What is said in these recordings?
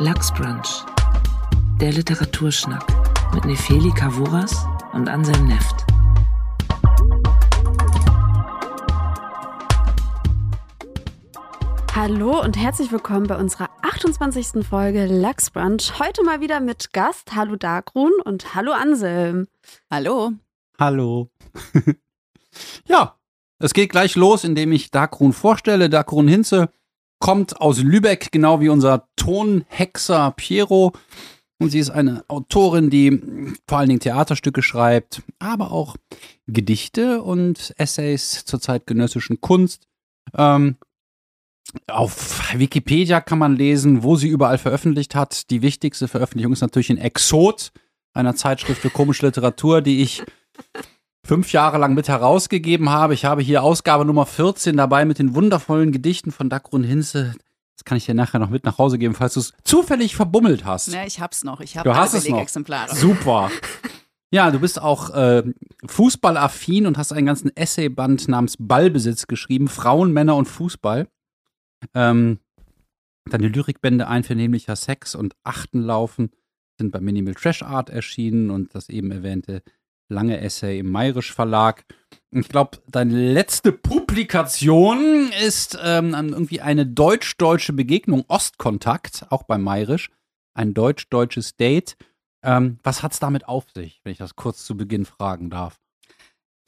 Lachsbrunch, der Literaturschnack mit Nefeli Kavuras und Anselm Neft. Hallo und herzlich willkommen bei unserer 28. Folge Lachsbrunch. Heute mal wieder mit Gast. Hallo Darkrun und hallo Anselm. Hallo. Hallo. ja, es geht gleich los, indem ich Darkrun vorstelle. Darkrun Hinze kommt aus Lübeck, genau wie unser Tonhexer Piero. Und sie ist eine Autorin, die vor allen Dingen Theaterstücke schreibt, aber auch Gedichte und Essays zur zeitgenössischen Kunst. Ähm, auf Wikipedia kann man lesen, wo sie überall veröffentlicht hat. Die wichtigste Veröffentlichung ist natürlich in Exot, einer Zeitschrift für komische Literatur, die ich fünf Jahre lang mit herausgegeben habe. Ich habe hier Ausgabe Nummer 14 dabei mit den wundervollen Gedichten von Dagrun Hinze. Das kann ich dir nachher noch mit nach Hause geben, falls du es zufällig verbummelt hast. Ja, ich hab's noch. Ich habe Du hast es noch. Exemplare. Super. Ja, du bist auch äh, fußballaffin und hast einen ganzen Essayband namens Ballbesitz geschrieben. Frauen, Männer und Fußball. Ähm, deine Lyrikbände Einvernehmlicher Sex und Achtenlaufen sind bei Minimal Trash Art erschienen und das eben erwähnte lange Essay im Mayrisch Verlag. Ich glaube, deine letzte Publikation ist ähm, irgendwie eine deutsch-deutsche Begegnung, Ostkontakt, auch bei Mayrisch. Ein deutsch-deutsches Date. Ähm, was hat es damit auf sich, wenn ich das kurz zu Beginn fragen darf?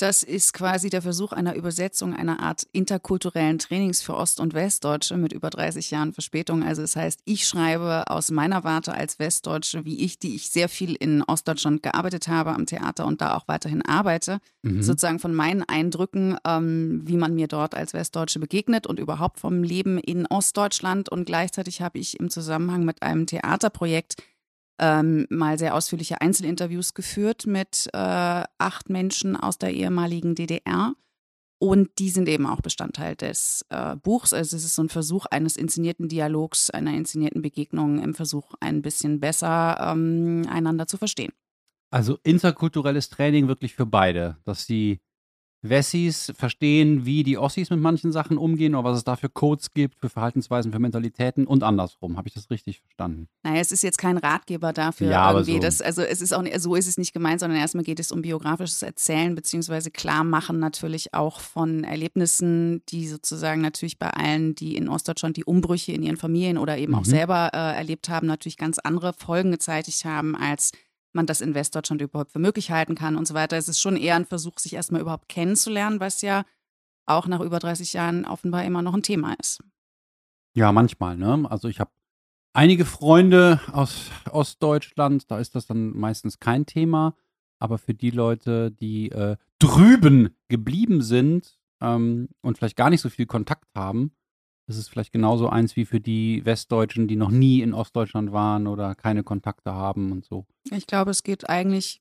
Das ist quasi der Versuch einer Übersetzung einer Art interkulturellen Trainings für Ost- und Westdeutsche mit über 30 Jahren Verspätung. Also das heißt, ich schreibe aus meiner Warte als Westdeutsche, wie ich, die ich sehr viel in Ostdeutschland gearbeitet habe am Theater und da auch weiterhin arbeite, Mhm. sozusagen von meinen Eindrücken, ähm, wie man mir dort als Westdeutsche begegnet und überhaupt vom Leben in Ostdeutschland. Und gleichzeitig habe ich im Zusammenhang mit einem Theaterprojekt ähm, mal sehr ausführliche Einzelinterviews geführt mit äh, acht Menschen aus der ehemaligen DDR. Und die sind eben auch Bestandteil des äh, Buchs. Also es ist so ein Versuch eines inszenierten Dialogs, einer inszenierten Begegnung im Versuch, ein bisschen besser ähm, einander zu verstehen. Also interkulturelles Training wirklich für beide, dass die Wessis verstehen, wie die Ossis mit manchen Sachen umgehen oder was es da für Codes gibt, für Verhaltensweisen, für Mentalitäten und andersrum. Habe ich das richtig verstanden? Naja, es ist jetzt kein Ratgeber dafür Ja, aber so. Das, also es ist auch so ist es nicht gemeint, sondern erstmal geht es um biografisches Erzählen beziehungsweise Klarmachen natürlich auch von Erlebnissen, die sozusagen natürlich bei allen, die in Ostdeutschland die Umbrüche in ihren Familien oder eben auch Mhm. selber äh, erlebt haben, natürlich ganz andere Folgen gezeitigt haben, als man das in Westdeutschland überhaupt für möglich halten kann und so weiter. Es ist schon eher ein Versuch, sich erstmal überhaupt kennenzulernen, was ja auch nach über 30 Jahren offenbar immer noch ein Thema ist. Ja, manchmal, ne? Also ich habe einige Freunde aus Ostdeutschland, da ist das dann meistens kein Thema. Aber für die Leute, die äh, drüben geblieben sind ähm, und vielleicht gar nicht so viel Kontakt haben, ist es vielleicht genauso eins wie für die Westdeutschen, die noch nie in Ostdeutschland waren oder keine Kontakte haben und so. Ich glaube, es geht eigentlich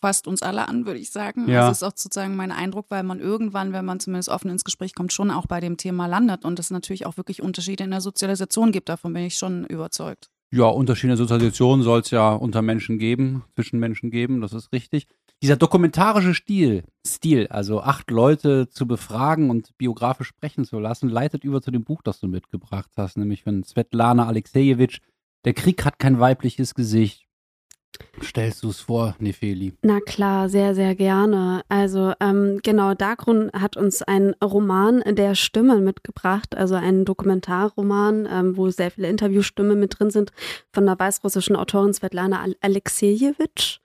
fast uns alle an, würde ich sagen. Ja. Das ist auch sozusagen mein Eindruck, weil man irgendwann, wenn man zumindest offen ins Gespräch kommt, schon auch bei dem Thema landet und es natürlich auch wirklich Unterschiede in der Sozialisation gibt. Davon bin ich schon überzeugt. Ja, Unterschiede in der Sozialisation soll es ja unter Menschen geben, zwischen Menschen geben, das ist richtig. Dieser dokumentarische Stil, Stil, also acht Leute zu befragen und biografisch sprechen zu lassen, leitet über zu dem Buch, das du mitgebracht hast, nämlich von Svetlana Alexejewitsch. Der Krieg hat kein weibliches Gesicht. Stellst du es vor, Nefeli? Na klar, sehr, sehr gerne. Also ähm, genau, Dagrun hat uns einen Roman der Stimmen mitgebracht, also einen Dokumentarroman, ähm, wo sehr viele Interviewstimmen mit drin sind, von der weißrussischen Autorin Svetlana Al- Alexejewitsch.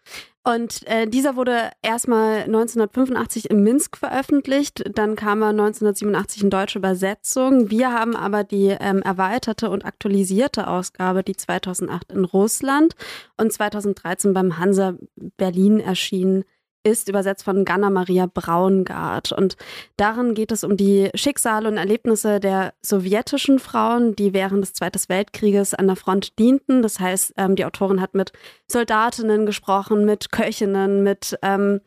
Und äh, dieser wurde erstmal 1985 in Minsk veröffentlicht, dann kam er 1987 in deutsche Übersetzung. Wir haben aber die ähm, erweiterte und aktualisierte Ausgabe, die 2008 in Russland und 2013 beim Hansa Berlin erschienen ist, übersetzt von Ganna Maria Braungart. Und darin geht es um die Schicksale und Erlebnisse der sowjetischen Frauen, die während des Zweiten Weltkrieges an der Front dienten. Das heißt, ähm, die Autorin hat mit Soldatinnen gesprochen, mit Köchinnen, mit ähm,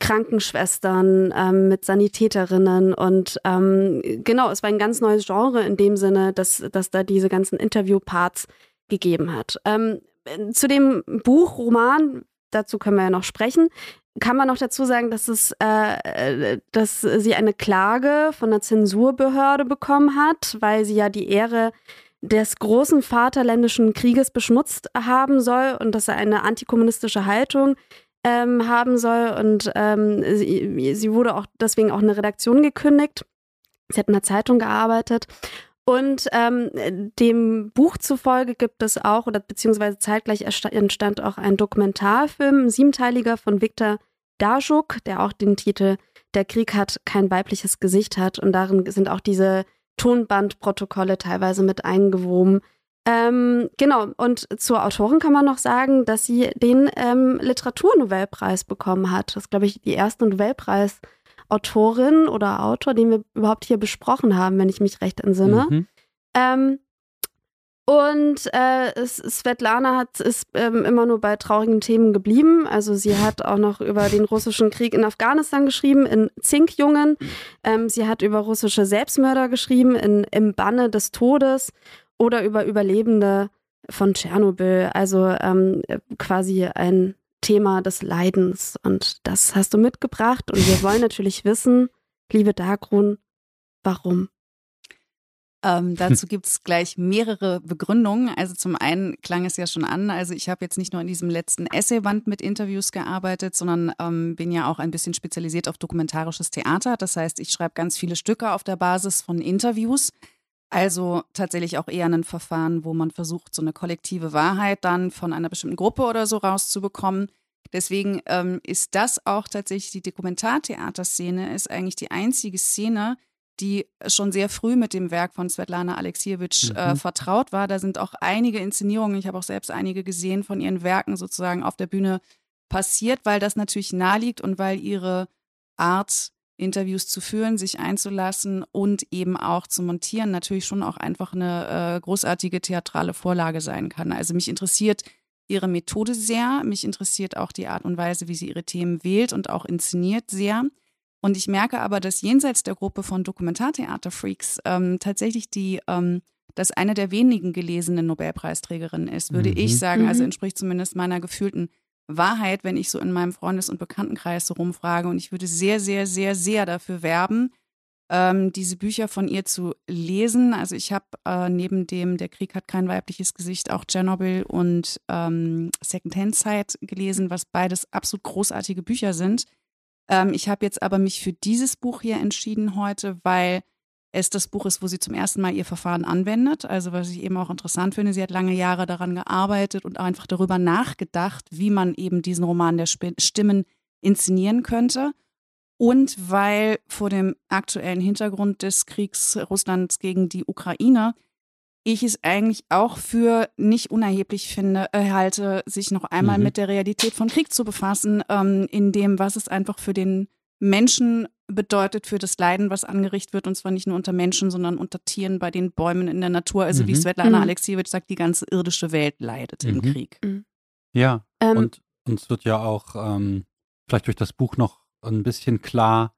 Krankenschwestern, ähm, mit Sanitäterinnen und ähm, genau, es war ein ganz neues Genre in dem Sinne, dass, dass da diese ganzen Interviewparts gegeben hat. Ähm, zu dem Buch, Roman, dazu können wir ja noch sprechen, kann man noch dazu sagen, dass es, äh, dass sie eine Klage von der Zensurbehörde bekommen hat, weil sie ja die Ehre des großen Vaterländischen Krieges beschmutzt haben soll und dass er eine antikommunistische Haltung ähm, haben soll. Und ähm, sie, sie wurde auch deswegen auch eine Redaktion gekündigt. Sie hat in einer Zeitung gearbeitet. Und ähm, dem Buch zufolge gibt es auch, oder beziehungsweise zeitgleich entstand auch ein Dokumentarfilm, ein siebenteiliger von Viktor Dajuk, der auch den Titel Der Krieg hat kein weibliches Gesicht hat. Und darin sind auch diese Tonbandprotokolle teilweise mit eingewoben. Ähm, genau, und zur Autorin kann man noch sagen, dass sie den ähm, Literaturnobelpreis bekommen hat. Das ist, glaube ich, die erste Nobelpreis-Autorin oder Autor, den wir überhaupt hier besprochen haben, wenn ich mich recht entsinne. Mhm. Ähm, und äh, Svetlana hat, ist ähm, immer nur bei traurigen Themen geblieben. Also sie hat auch noch über den russischen Krieg in Afghanistan geschrieben, in Zinkjungen. Ähm, sie hat über russische Selbstmörder geschrieben, in Im Banne des Todes oder über Überlebende von Tschernobyl. Also ähm, quasi ein Thema des Leidens. Und das hast du mitgebracht. Und wir wollen natürlich wissen, liebe Dagrun, warum? Ähm, dazu gibt es gleich mehrere Begründungen. Also zum einen klang es ja schon an, also ich habe jetzt nicht nur in diesem letzten Essayband mit Interviews gearbeitet, sondern ähm, bin ja auch ein bisschen spezialisiert auf dokumentarisches Theater. Das heißt, ich schreibe ganz viele Stücke auf der Basis von Interviews. Also tatsächlich auch eher ein Verfahren, wo man versucht, so eine kollektive Wahrheit dann von einer bestimmten Gruppe oder so rauszubekommen. Deswegen ähm, ist das auch tatsächlich die Dokumentartheaterszene, ist eigentlich die einzige Szene, die schon sehr früh mit dem Werk von Svetlana Alexievich äh, mhm. vertraut war. Da sind auch einige Inszenierungen, ich habe auch selbst einige gesehen von ihren Werken sozusagen auf der Bühne passiert, weil das natürlich naheliegt und weil ihre Art, Interviews zu führen, sich einzulassen und eben auch zu montieren, natürlich schon auch einfach eine äh, großartige theatrale Vorlage sein kann. Also mich interessiert ihre Methode sehr, mich interessiert auch die Art und Weise, wie sie ihre Themen wählt und auch inszeniert sehr. Und ich merke aber, dass jenseits der Gruppe von Dokumentartheater-Freaks ähm, tatsächlich die, ähm, das eine der wenigen gelesenen Nobelpreisträgerinnen ist, würde mhm. ich sagen. Also mhm. entspricht zumindest meiner gefühlten Wahrheit, wenn ich so in meinem Freundes- und Bekanntenkreis so rumfrage. Und ich würde sehr, sehr, sehr, sehr dafür werben, ähm, diese Bücher von ihr zu lesen. Also ich habe äh, neben dem Der Krieg hat kein weibliches Gesicht auch Tschernobyl und ähm, Secondhand Zeit gelesen, was beides absolut großartige Bücher sind. Ähm, ich habe jetzt aber mich für dieses Buch hier entschieden heute, weil es das Buch ist, wo sie zum ersten Mal ihr Verfahren anwendet. Also was ich eben auch interessant finde, sie hat lange Jahre daran gearbeitet und einfach darüber nachgedacht, wie man eben diesen Roman der Stimmen inszenieren könnte. Und weil vor dem aktuellen Hintergrund des Kriegs Russlands gegen die Ukraine ich es eigentlich auch für nicht unerheblich finde, äh, halte, sich noch einmal mhm. mit der Realität von Krieg zu befassen, ähm, in dem, was es einfach für den Menschen bedeutet, für das Leiden, was angerichtet wird, und zwar nicht nur unter Menschen, sondern unter Tieren, bei den Bäumen in der Natur. Also mhm. wie Svetlana mhm. Alexievich sagt, die ganze irdische Welt leidet im mhm. Krieg. Mhm. Ja, ähm, und uns wird ja auch ähm, vielleicht durch das Buch noch ein bisschen klar,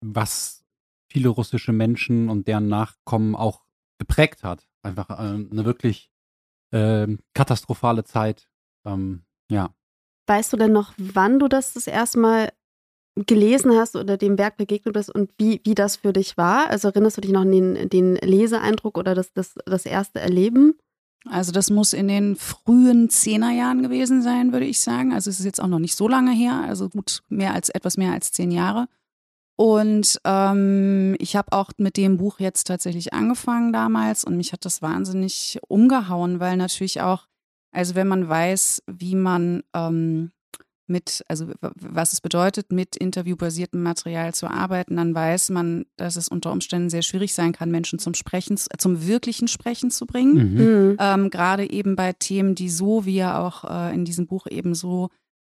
was viele russische Menschen und deren Nachkommen auch geprägt hat einfach äh, eine wirklich äh, katastrophale Zeit. Ähm, ja. Weißt du denn noch, wann du das das erste Mal gelesen hast oder dem Werk begegnet bist und wie, wie das für dich war? Also erinnerst du dich noch an den, den Leseeindruck oder das, das, das erste Erleben? Also das muss in den frühen Zehnerjahren gewesen sein, würde ich sagen. Also es ist jetzt auch noch nicht so lange her, also gut mehr als etwas mehr als zehn Jahre. Und ähm, ich habe auch mit dem Buch jetzt tatsächlich angefangen damals und mich hat das wahnsinnig umgehauen, weil natürlich auch, also wenn man weiß, wie man ähm, mit, also was es bedeutet, mit interviewbasiertem Material zu arbeiten, dann weiß man, dass es unter Umständen sehr schwierig sein kann, Menschen zum Sprechen, zum wirklichen Sprechen zu bringen. Mhm. mhm. Ähm, Gerade eben bei Themen, die so, wie ja auch äh, in diesem Buch eben so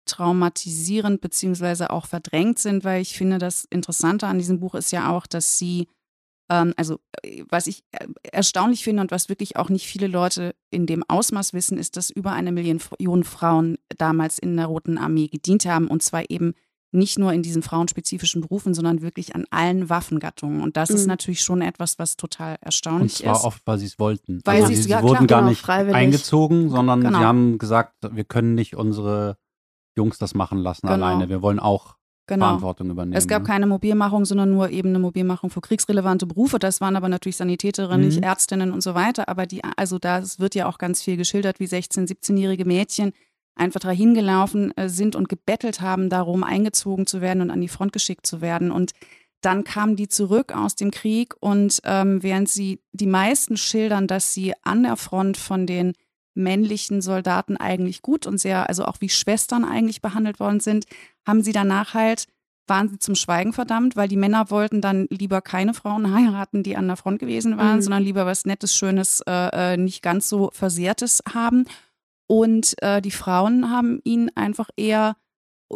traumatisierend beziehungsweise auch verdrängt sind, weil ich finde, das Interessante an diesem Buch ist ja auch, dass sie, also äh, was ich äh, erstaunlich finde und was wirklich auch nicht viele Leute in dem Ausmaß wissen, ist, dass über eine Million Frauen damals in der Roten Armee gedient haben und zwar eben nicht nur in diesen frauenspezifischen Berufen, sondern wirklich an allen Waffengattungen. Und das mhm. ist natürlich schon etwas, was total erstaunlich ist. Und zwar ist. oft, weil sie es wollten. Weil also sie, sie ja, wurden klar, gar nicht genau, eingezogen, sondern genau. sie haben gesagt, wir können nicht unsere Jungs das machen lassen genau. alleine. Wir wollen auch Genau. Verantwortung übernehmen. Es gab ne? keine Mobilmachung, sondern nur eben eine Mobilmachung für kriegsrelevante Berufe. Das waren aber natürlich Sanitäterinnen, Mhm. nicht Ärztinnen und so weiter. Aber die, also da wird ja auch ganz viel geschildert, wie 16-, 17-jährige Mädchen einfach dahin gelaufen äh, sind und gebettelt haben, darum eingezogen zu werden und an die Front geschickt zu werden. Und dann kamen die zurück aus dem Krieg und ähm, während sie die meisten schildern, dass sie an der Front von den männlichen Soldaten eigentlich gut und sehr, also auch wie Schwestern eigentlich behandelt worden sind, haben sie danach halt, waren sie zum Schweigen verdammt, weil die Männer wollten dann lieber keine Frauen heiraten, die an der Front gewesen waren, Mhm. sondern lieber was Nettes, Schönes, äh, äh, nicht ganz so Versehrtes haben. Und äh, die Frauen haben ihnen einfach eher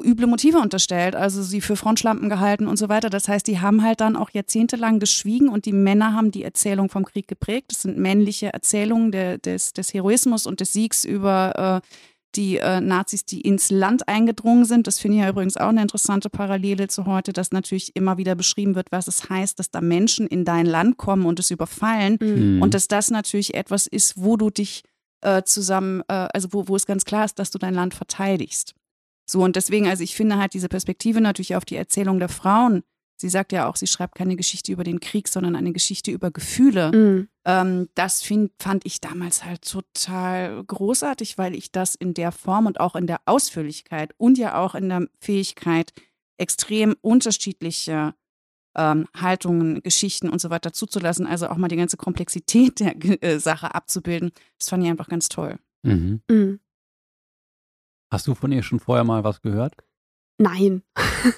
üble Motive unterstellt, also sie für Frontschlampen gehalten und so weiter. Das heißt, die haben halt dann auch jahrzehntelang geschwiegen und die Männer haben die Erzählung vom Krieg geprägt. Das sind männliche Erzählungen der, des, des Heroismus und des Siegs über äh, die äh, Nazis, die ins Land eingedrungen sind. Das finde ich ja übrigens auch eine interessante Parallele zu heute, dass natürlich immer wieder beschrieben wird, was es heißt, dass da Menschen in dein Land kommen und es überfallen. Mhm. Und dass das natürlich etwas ist, wo du dich äh, zusammen, äh, also wo, wo es ganz klar ist, dass du dein Land verteidigst. So, und deswegen, also ich finde halt diese Perspektive natürlich auf die Erzählung der Frauen. Sie sagt ja auch, sie schreibt keine Geschichte über den Krieg, sondern eine Geschichte über Gefühle. Mhm. Ähm, das find, fand ich damals halt total großartig, weil ich das in der Form und auch in der Ausführlichkeit und ja auch in der Fähigkeit, extrem unterschiedliche ähm, Haltungen, Geschichten und so weiter zuzulassen, also auch mal die ganze Komplexität der äh, Sache abzubilden, das fand ich einfach ganz toll. Mhm. Mhm. Hast du von ihr schon vorher mal was gehört? Nein.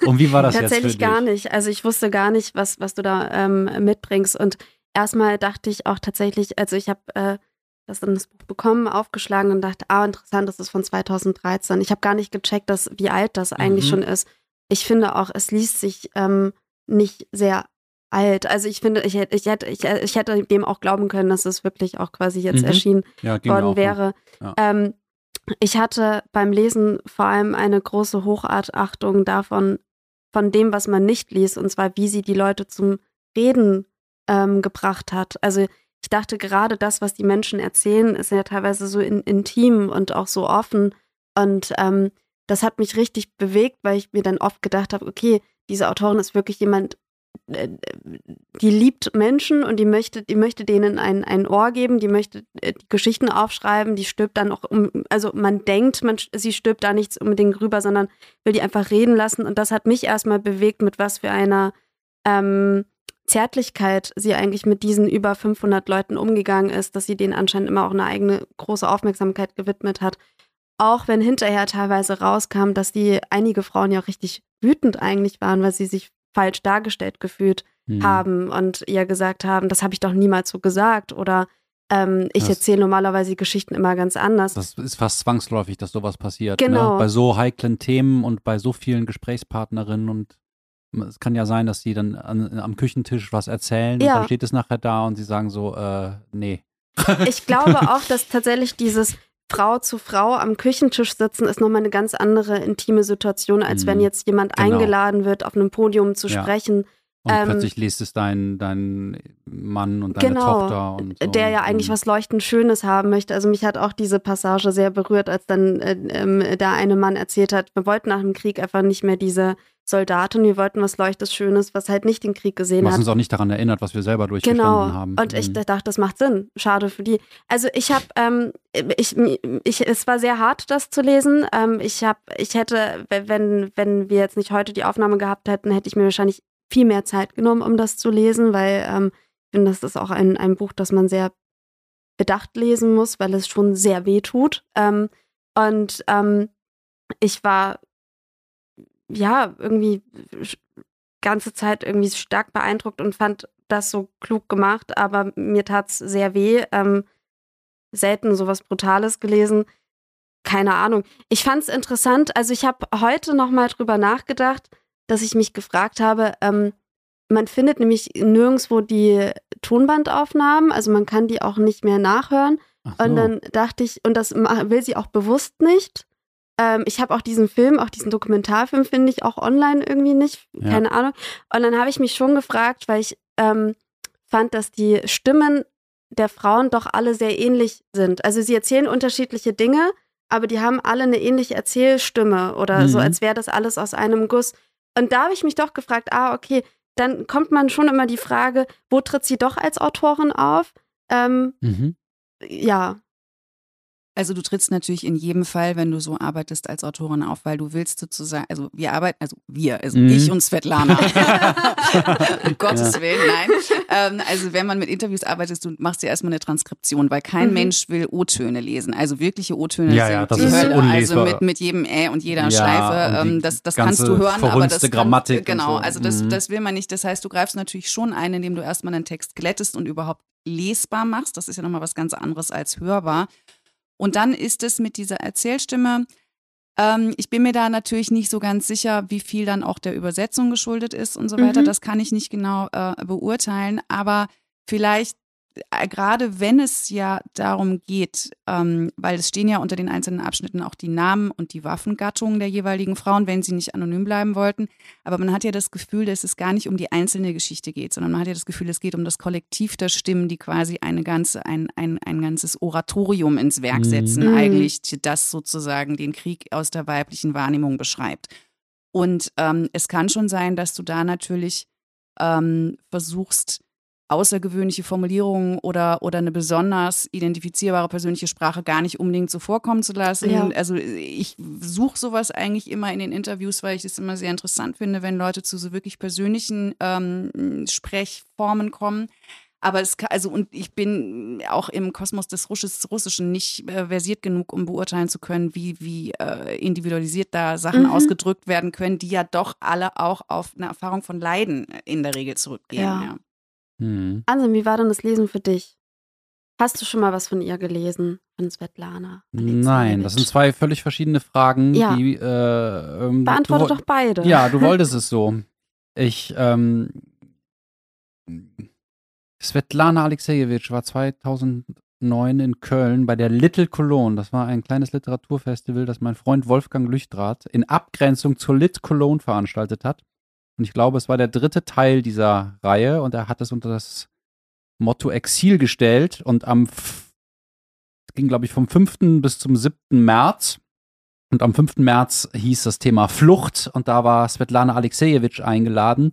Und wie war das jetzt Tatsächlich dich? gar nicht. Also ich wusste gar nicht, was, was du da ähm, mitbringst. Und erstmal dachte ich auch tatsächlich, also ich habe äh, das dann das Buch bekommen, aufgeschlagen und dachte, ah, interessant, das ist von 2013. Ich habe gar nicht gecheckt, dass, wie alt das eigentlich Mhm. schon ist. Ich finde auch, es liest sich ähm, nicht sehr alt. Also ich finde, ich hätte, ich hätte, ich, ich hätte dem auch glauben können, dass es wirklich auch quasi jetzt Mhm. erschienen Ja, worden wäre. Ja. Ähm, ich hatte beim Lesen vor allem eine große Hochachtung davon, von dem, was man nicht liest, und zwar, wie sie die Leute zum Reden ähm, gebracht hat. Also ich dachte gerade das, was die Menschen erzählen, ist ja teilweise so in, intim und auch so offen. Und ähm, das hat mich richtig bewegt, weil ich mir dann oft gedacht habe, okay, diese Autorin ist wirklich jemand, die liebt Menschen und die möchte, die möchte denen ein, ein Ohr geben, die möchte äh, die Geschichten aufschreiben, die stirbt dann auch um, also man denkt, man, sie stirbt da nichts unbedingt rüber, sondern will die einfach reden lassen. Und das hat mich erstmal bewegt, mit was für einer ähm, Zärtlichkeit sie eigentlich mit diesen über 500 Leuten umgegangen ist, dass sie denen anscheinend immer auch eine eigene große Aufmerksamkeit gewidmet hat. Auch wenn hinterher teilweise rauskam, dass die einige Frauen ja auch richtig wütend eigentlich waren, weil sie sich falsch dargestellt gefühlt Mhm. haben und ihr gesagt haben, das habe ich doch niemals so gesagt oder ähm, ich erzähle normalerweise Geschichten immer ganz anders. Das ist fast zwangsläufig, dass sowas passiert. Genau. Ne? Bei so heiklen Themen und bei so vielen Gesprächspartnerinnen und es kann ja sein, dass sie dann an, am Küchentisch was erzählen Ja. und dann steht es nachher da und sie sagen so, äh, nee. Ich glaube auch, dass tatsächlich dieses Frau zu Frau am Küchentisch sitzen ist nochmal eine ganz andere intime Situation, als Mhm. wenn jetzt jemand Genau. eingeladen wird, auf einem Podium zu Ja. sprechen, Und Ähm, plötzlich liest es dein, dein Mann und deine Genau. Tochter und so. der ja eigentlich Mhm. was leuchtend Schönes haben möchte. Also mich hat auch diese Passage sehr berührt, als dann äh, ähm, der eine Mann erzählt hat, wir wollten nach dem Krieg einfach nicht mehr diese Soldaten, wir wollten was leuchtes Schönes, was halt nicht den Krieg gesehen Was hat. uns auch nicht daran erinnert, was wir selber durchgestanden Genau. haben. Und ich Mhm. dachte, das macht Sinn. Schade für die. Also ich habe, ähm, ich, ich, es war sehr hart, das zu lesen. Ähm, ich habe, ich hätte, wenn, wenn wir jetzt nicht heute die Aufnahme gehabt hätten, hätte ich mir wahrscheinlich viel mehr Zeit genommen, um das zu lesen, weil ähm, ich finde, das ist auch ein, ein Buch, das man sehr bedacht lesen muss, weil es schon sehr weh tut. Ähm, und ähm, ich war ja irgendwie ganze Zeit irgendwie stark beeindruckt und fand das so klug gemacht, aber mir tat's sehr weh. Ähm, selten sowas Brutales gelesen. Keine Ahnung. Ich fand's interessant. Also ich habe heute noch mal drüber nachgedacht, dass ich mich gefragt habe. Ähm, man findet nämlich nirgendwo die Tonbandaufnahmen, also man kann die auch nicht mehr nachhören. Ach so. Und dann dachte ich, und das will sie auch bewusst nicht. Ähm, ich habe auch diesen Film, auch diesen Dokumentarfilm, finde ich auch online irgendwie nicht. Ja. Keine Ahnung. Und dann habe ich mich schon gefragt, weil ich ähm, fand, dass die Stimmen der Frauen doch alle sehr ähnlich sind. Also sie erzählen unterschiedliche Dinge, aber die haben alle eine ähnliche Erzählstimme oder so, Mhm. als wäre das alles aus einem Guss. Und da habe ich mich doch gefragt, ah, okay, dann kommt man schon immer die Frage, wo tritt sie doch als Autorin auf? Ähm, Mhm. ja, Also du trittst natürlich in jedem Fall, wenn du so arbeitest als Autorin auf, weil du willst sozusagen, also wir arbeiten, also wir, also Mhm. ich und Svetlana. um Gottes Ja. Willen, nein. Ähm, also wenn man mit Interviews arbeitet, du machst ja erstmal eine Transkription, weil kein Mhm. Mensch will O-Töne lesen. Also wirkliche O-Töne Ja, sind ja, das die ist Hölle. unlesbar. Also mit, mit jedem Ä und jeder Ja, Schleife. Ähm, das das kannst du hören, aber das kann, Grammatik Genau, so. also das, Mhm. das will man nicht. Das heißt, du greifst natürlich schon ein, indem du erstmal einen Text glättest und überhaupt lesbar machst. Das ist ja nochmal was ganz anderes als hörbar. Und dann ist es mit dieser Erzählstimme, ähm, ich bin mir da natürlich nicht so ganz sicher, wie viel dann auch der Übersetzung geschuldet ist und so weiter. Mhm. Das kann ich nicht genau äh, beurteilen, aber vielleicht gerade wenn es ja darum geht, ähm, weil es stehen ja unter den einzelnen Abschnitten auch die Namen und die Waffengattungen der jeweiligen Frauen, wenn sie nicht anonym bleiben wollten. Aber man hat ja das Gefühl, dass es gar nicht um die einzelne Geschichte geht, sondern man hat ja das Gefühl, es geht um das Kollektiv der Stimmen, die quasi eine ganze, ein, ein, ein ganzes Oratorium ins Werk Mhm. setzen, Mhm. eigentlich, das sozusagen den Krieg aus der weiblichen Wahrnehmung beschreibt. Und ähm, es kann schon sein, dass du da natürlich ähm, versuchst, außergewöhnliche Formulierungen oder, oder eine besonders identifizierbare persönliche Sprache gar nicht unbedingt so vorkommen zu lassen. Ja. Also ich suche sowas eigentlich immer in den Interviews, weil ich es immer sehr interessant finde, wenn Leute zu so wirklich persönlichen ähm, Sprechformen kommen. Aber es kann, also und ich bin auch im Kosmos des Rusches, Russischen nicht äh, versiert genug, um beurteilen zu können, wie, wie äh, individualisiert da Sachen Mhm. ausgedrückt werden können, die ja doch alle auch auf eine Erfahrung von Leiden in der Regel zurückgehen. Ja. Ja. Mhm. Ansem, wie war denn das Lesen für dich? Hast du schon mal was von ihr gelesen, von Svetlana? Nein, das sind zwei völlig verschiedene Fragen. Ja. Die, äh, ähm, Beantworte du, doch beide. Ja, du wolltest es so. Ich, ähm, Svetlana Alexejewitsch war 2009 in Köln bei der Little Cologne. Das war ein kleines Literaturfestival, das mein Freund Wolfgang Lüchtrath in Abgrenzung zur Lit Cologne veranstaltet hat. Und ich glaube, es war der dritte Teil dieser Reihe und er hat es unter das Motto Exil gestellt und am, es ging glaube ich vom 5. bis zum 7. März und am 5. März hieß das Thema Flucht und da war Svetlana Alexejewitsch eingeladen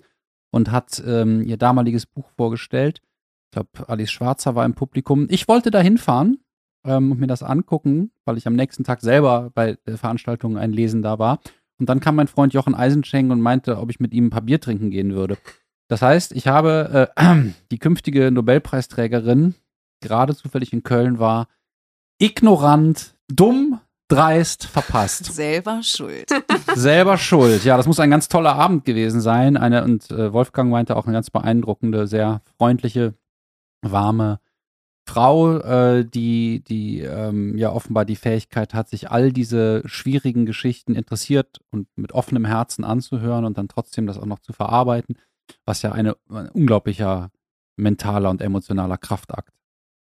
und hat ähm, ihr damaliges Buch vorgestellt. Ich glaube, Alice Schwarzer war im Publikum. Ich wollte da hinfahren ähm, und mir das angucken, weil ich am nächsten Tag selber bei der Veranstaltung ein Lesen da war. Und dann kam mein Freund Jochen Eisenschenk und meinte, ob ich mit ihm ein paar Bier trinken gehen würde. Das heißt, ich habe äh, die künftige Nobelpreisträgerin, gerade zufällig in Köln war, ignorant, dumm, dreist verpasst. Selber schuld. Selber schuld. Ja, das muss ein ganz toller Abend gewesen sein. Eine, und äh, Wolfgang meinte auch eine ganz beeindruckende, sehr freundliche, warme Frau, äh, die, die ähm, ja offenbar die Fähigkeit hat, sich all diese schwierigen Geschichten interessiert und mit offenem Herzen anzuhören und dann trotzdem das auch noch zu verarbeiten, was ja eine, ein unglaublicher mentaler und emotionaler Kraftakt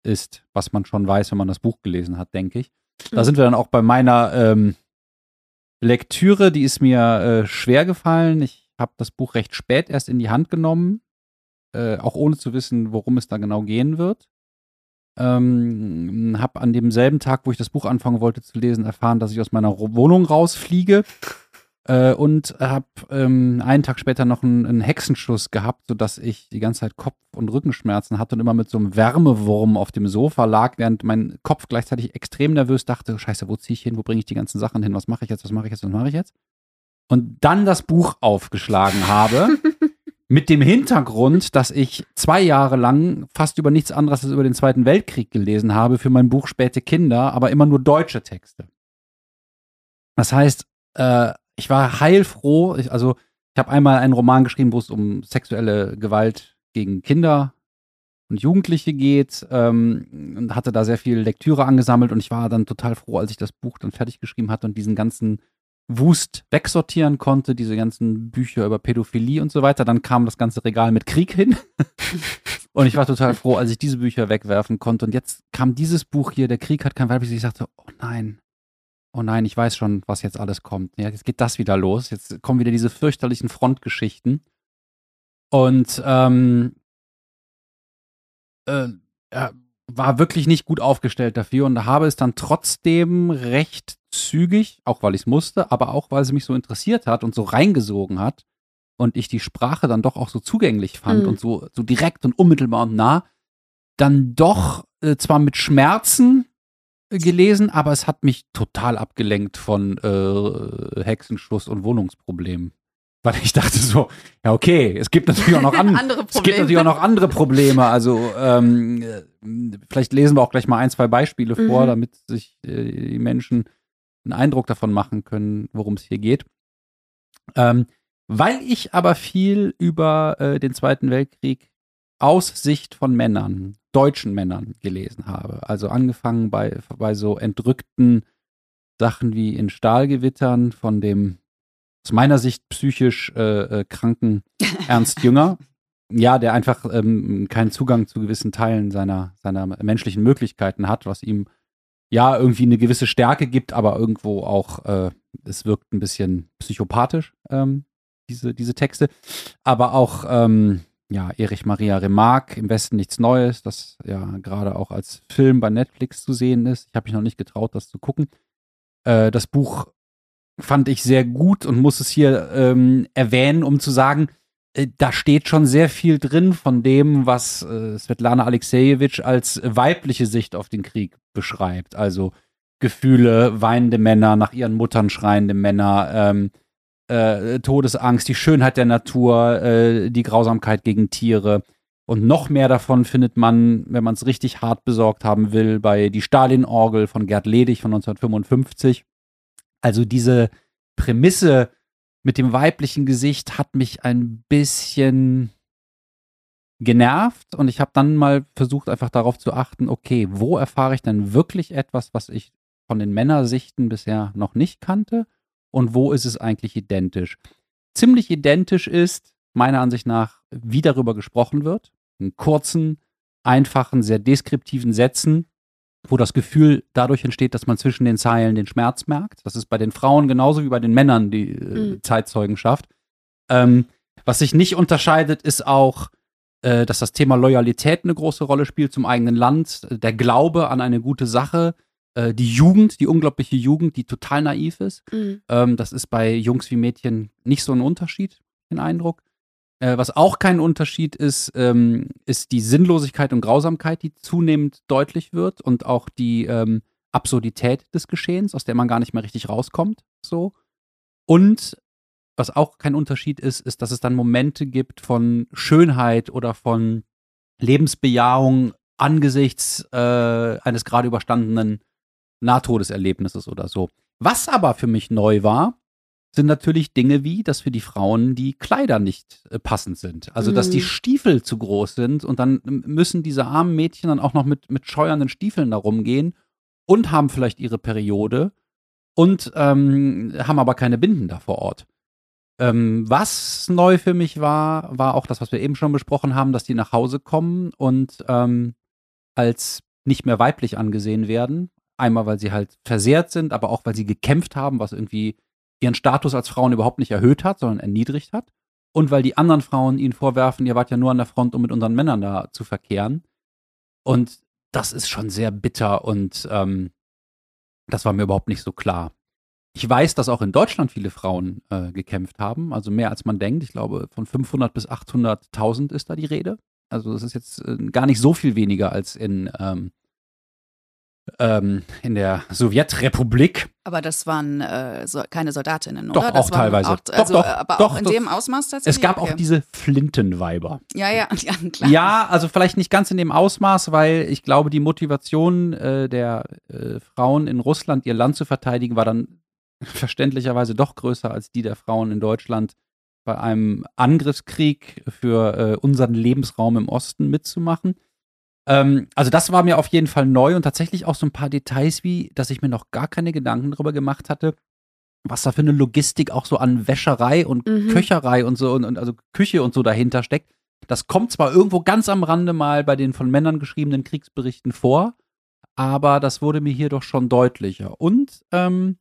ist, was man schon weiß, wenn man das Buch gelesen hat, denke ich. Da Mhm. sind wir dann auch bei meiner ähm, Lektüre, die ist mir äh, schwer gefallen. Ich habe das Buch recht spät erst in die Hand genommen, äh, auch ohne zu wissen, worum es da genau gehen wird. Ähm, habe an demselben Tag, wo ich das Buch anfangen wollte zu lesen, erfahren, dass ich aus meiner Wohnung rausfliege. Äh, und habe ähm, einen Tag später noch einen, einen Hexenschuss gehabt, sodass ich die ganze Zeit Kopf- und Rückenschmerzen hatte und immer mit so einem Wärmewurm auf dem Sofa lag, während mein Kopf gleichzeitig extrem nervös dachte, scheiße, wo ziehe ich hin, wo bringe ich die ganzen Sachen hin, was mache ich jetzt, was mache ich jetzt, was mache ich jetzt? Und dann das Buch aufgeschlagen habe, mit dem Hintergrund, dass ich zwei Jahre lang fast über nichts anderes als über den Zweiten Weltkrieg gelesen habe für mein Buch Späte Kinder, aber immer nur deutsche Texte. Das heißt, äh, ich war heilfroh. Ich, also, ich habe einmal einen Roman geschrieben, wo es um sexuelle Gewalt gegen Kinder und Jugendliche geht ähm, und hatte da sehr viel Lektüre angesammelt und ich war dann total froh, als ich das Buch dann fertig geschrieben hatte und diesen ganzen Wust wegsortieren konnte, diese ganzen Bücher über Pädophilie und so weiter. Dann kam das ganze Regal mit Krieg hin. und ich war total froh, als ich diese Bücher wegwerfen konnte. Und jetzt kam dieses Buch hier, Der Krieg hat kein Weib, ich sagte, oh nein, oh nein, ich weiß schon, was jetzt alles kommt. Ja, jetzt geht das wieder los. Jetzt kommen wieder diese fürchterlichen Frontgeschichten. Und ähm, äh, er war wirklich nicht gut aufgestellt dafür und habe es dann trotzdem recht zügig, auch weil ich es musste, aber auch weil es mich so interessiert hat und so reingesogen hat, und ich die Sprache dann doch auch so zugänglich fand Mhm. und so, so direkt und unmittelbar und nah, dann doch äh, zwar mit Schmerzen äh, gelesen, aber es hat mich total abgelenkt von äh, Hexenschuss und Wohnungsproblemen. Weil ich dachte so, ja okay, es gibt natürlich auch noch an, Andere es gibt natürlich auch noch andere Probleme. Also ähm, äh, vielleicht lesen wir auch gleich mal ein, zwei Beispiele vor, Mhm. damit sich äh, die Menschen einen Eindruck davon machen können, worum es hier geht. Ähm, weil ich aber viel über äh, den Zweiten Weltkrieg aus Sicht von Männern, deutschen Männern gelesen habe. Also angefangen bei, bei so entrückten Sachen wie in Stahlgewittern von dem aus meiner Sicht psychisch äh, äh, kranken Ernst Jünger. Ja, der einfach ähm, keinen Zugang zu gewissen Teilen seiner, seiner menschlichen Möglichkeiten hat, was ihm ja irgendwie eine gewisse Stärke gibt, aber irgendwo auch, äh, es wirkt ein bisschen psychopathisch, ähm, diese, diese Texte. Aber auch, ähm, ja, Erich Maria Remarque, Im Westen nichts Neues, das ja gerade auch als Film bei Netflix zu sehen ist. Ich habe mich noch nicht getraut, das zu gucken. Äh, das Buch fand ich sehr gut und muss es hier ähm, erwähnen, um zu sagen, äh, da steht schon sehr viel drin von dem, was äh, Svetlana Alexejewitsch als weibliche Sicht auf den Krieg beschreibt. Also Gefühle, weinende Männer, nach ihren Muttern schreiende Männer, ähm, äh, Todesangst, die Schönheit der Natur, äh, die Grausamkeit gegen Tiere. Und noch mehr davon findet man, wenn man es richtig hart besorgt haben will, bei Die Stalin-Orgel von Gerd Ledig von 1955. Also diese Prämisse mit dem weiblichen Gesicht hat mich ein bisschen genervt und ich habe dann mal versucht, einfach darauf zu achten, okay, wo erfahre ich denn wirklich etwas, was ich von den Männersichten bisher noch nicht kannte und wo ist es eigentlich identisch? Ziemlich identisch ist, meiner Ansicht nach, wie darüber gesprochen wird. In kurzen, einfachen, sehr deskriptiven Sätzen, wo das Gefühl dadurch entsteht, dass man zwischen den Zeilen den Schmerz merkt. Das ist bei den Frauen genauso wie bei den Männern die äh, Mhm. Zeitzeugenschaft. Ähm, was sich nicht unterscheidet, ist auch, äh, dass das Thema Loyalität eine große Rolle spielt zum eigenen Land, der Glaube an eine gute Sache, äh, die Jugend, die unglaubliche Jugend, die total naiv ist. Mhm. Ähm, das ist bei Jungs wie Mädchen nicht so ein Unterschied, den Eindruck. Äh, was auch kein Unterschied ist, ähm, ist die Sinnlosigkeit und Grausamkeit, die zunehmend deutlich wird und auch die ähm, Absurdität des Geschehens, aus der man gar nicht mehr richtig rauskommt. So. Und was auch kein Unterschied ist, ist, dass es dann Momente gibt von Schönheit oder von Lebensbejahung angesichts äh, eines gerade überstandenen Nahtodeserlebnisses oder so. Was aber für mich neu war, sind natürlich Dinge wie, dass für die Frauen die Kleider nicht äh, passend sind. Also, dass die Mhm. Stiefel zu groß sind und dann müssen diese armen Mädchen dann auch noch mit, mit scheuernden Stiefeln da rumgehen und haben vielleicht ihre Periode und ähm, haben aber keine Binden da vor Ort. Ähm, was neu für mich war, war auch das, was wir eben schon besprochen haben, dass die nach Hause kommen und ähm, als nicht mehr weiblich angesehen werden. Einmal, weil sie halt versehrt sind, aber auch, weil sie gekämpft haben, was irgendwie ihren Status als Frauen überhaupt nicht erhöht hat, sondern erniedrigt hat. Und weil die anderen Frauen ihnen vorwerfen, ihr wart ja nur an der Front, um mit unseren Männern da zu verkehren. Und das ist schon sehr bitter und ähm, das war mir überhaupt nicht so klar. Ich weiß, dass auch in Deutschland viele Frauen äh, gekämpft haben, also mehr als man denkt. Ich glaube, von 500 bis 800.000 ist da die Rede. Also das ist jetzt äh, gar nicht so viel weniger als in, ähm, ähm, in der Sowjetrepublik. Aber das waren äh, so, keine Soldatinnen, Doch, oder? Das auch teilweise. Auch, Doch, also, doch, aber doch, auch in dem Ausmaß tatsächlich? Es gab auch Okay. diese Flintenweiber. Ja, ja, ja, klar. Ja, also vielleicht nicht ganz in dem Ausmaß, weil ich glaube, die Motivation äh, der äh, Frauen in Russland, ihr Land zu verteidigen, war dann verständlicherweise doch größer als die der Frauen in Deutschland bei einem Angriffskrieg für äh, unseren Lebensraum im Osten mitzumachen. Ähm, also das war mir auf jeden Fall neu und tatsächlich auch so ein paar Details wie, dass ich mir noch gar keine Gedanken darüber gemacht hatte, was da für eine Logistik auch so an Wäscherei und Mhm. Köcherei und so und, und also Küche und so dahinter steckt. Das kommt zwar irgendwo ganz am Rande mal bei den von Männern geschriebenen Kriegsberichten vor, aber das wurde mir hier doch schon deutlicher. Und ähm,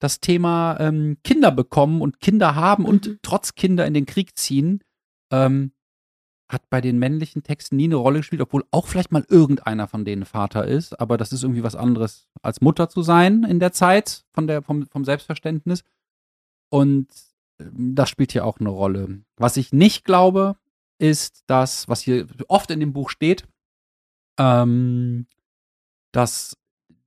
das Thema ähm, Kinder bekommen und Kinder haben und Mhm. trotz Kinder in den Krieg ziehen, ähm, hat bei den männlichen Texten nie eine Rolle gespielt, obwohl auch vielleicht mal irgendeiner von denen Vater ist, aber das ist irgendwie was anderes als Mutter zu sein in der Zeit von der, vom, vom Selbstverständnis. Und das spielt hier auch eine Rolle. Was ich nicht glaube, ist das, was hier oft in dem Buch steht, ähm, dass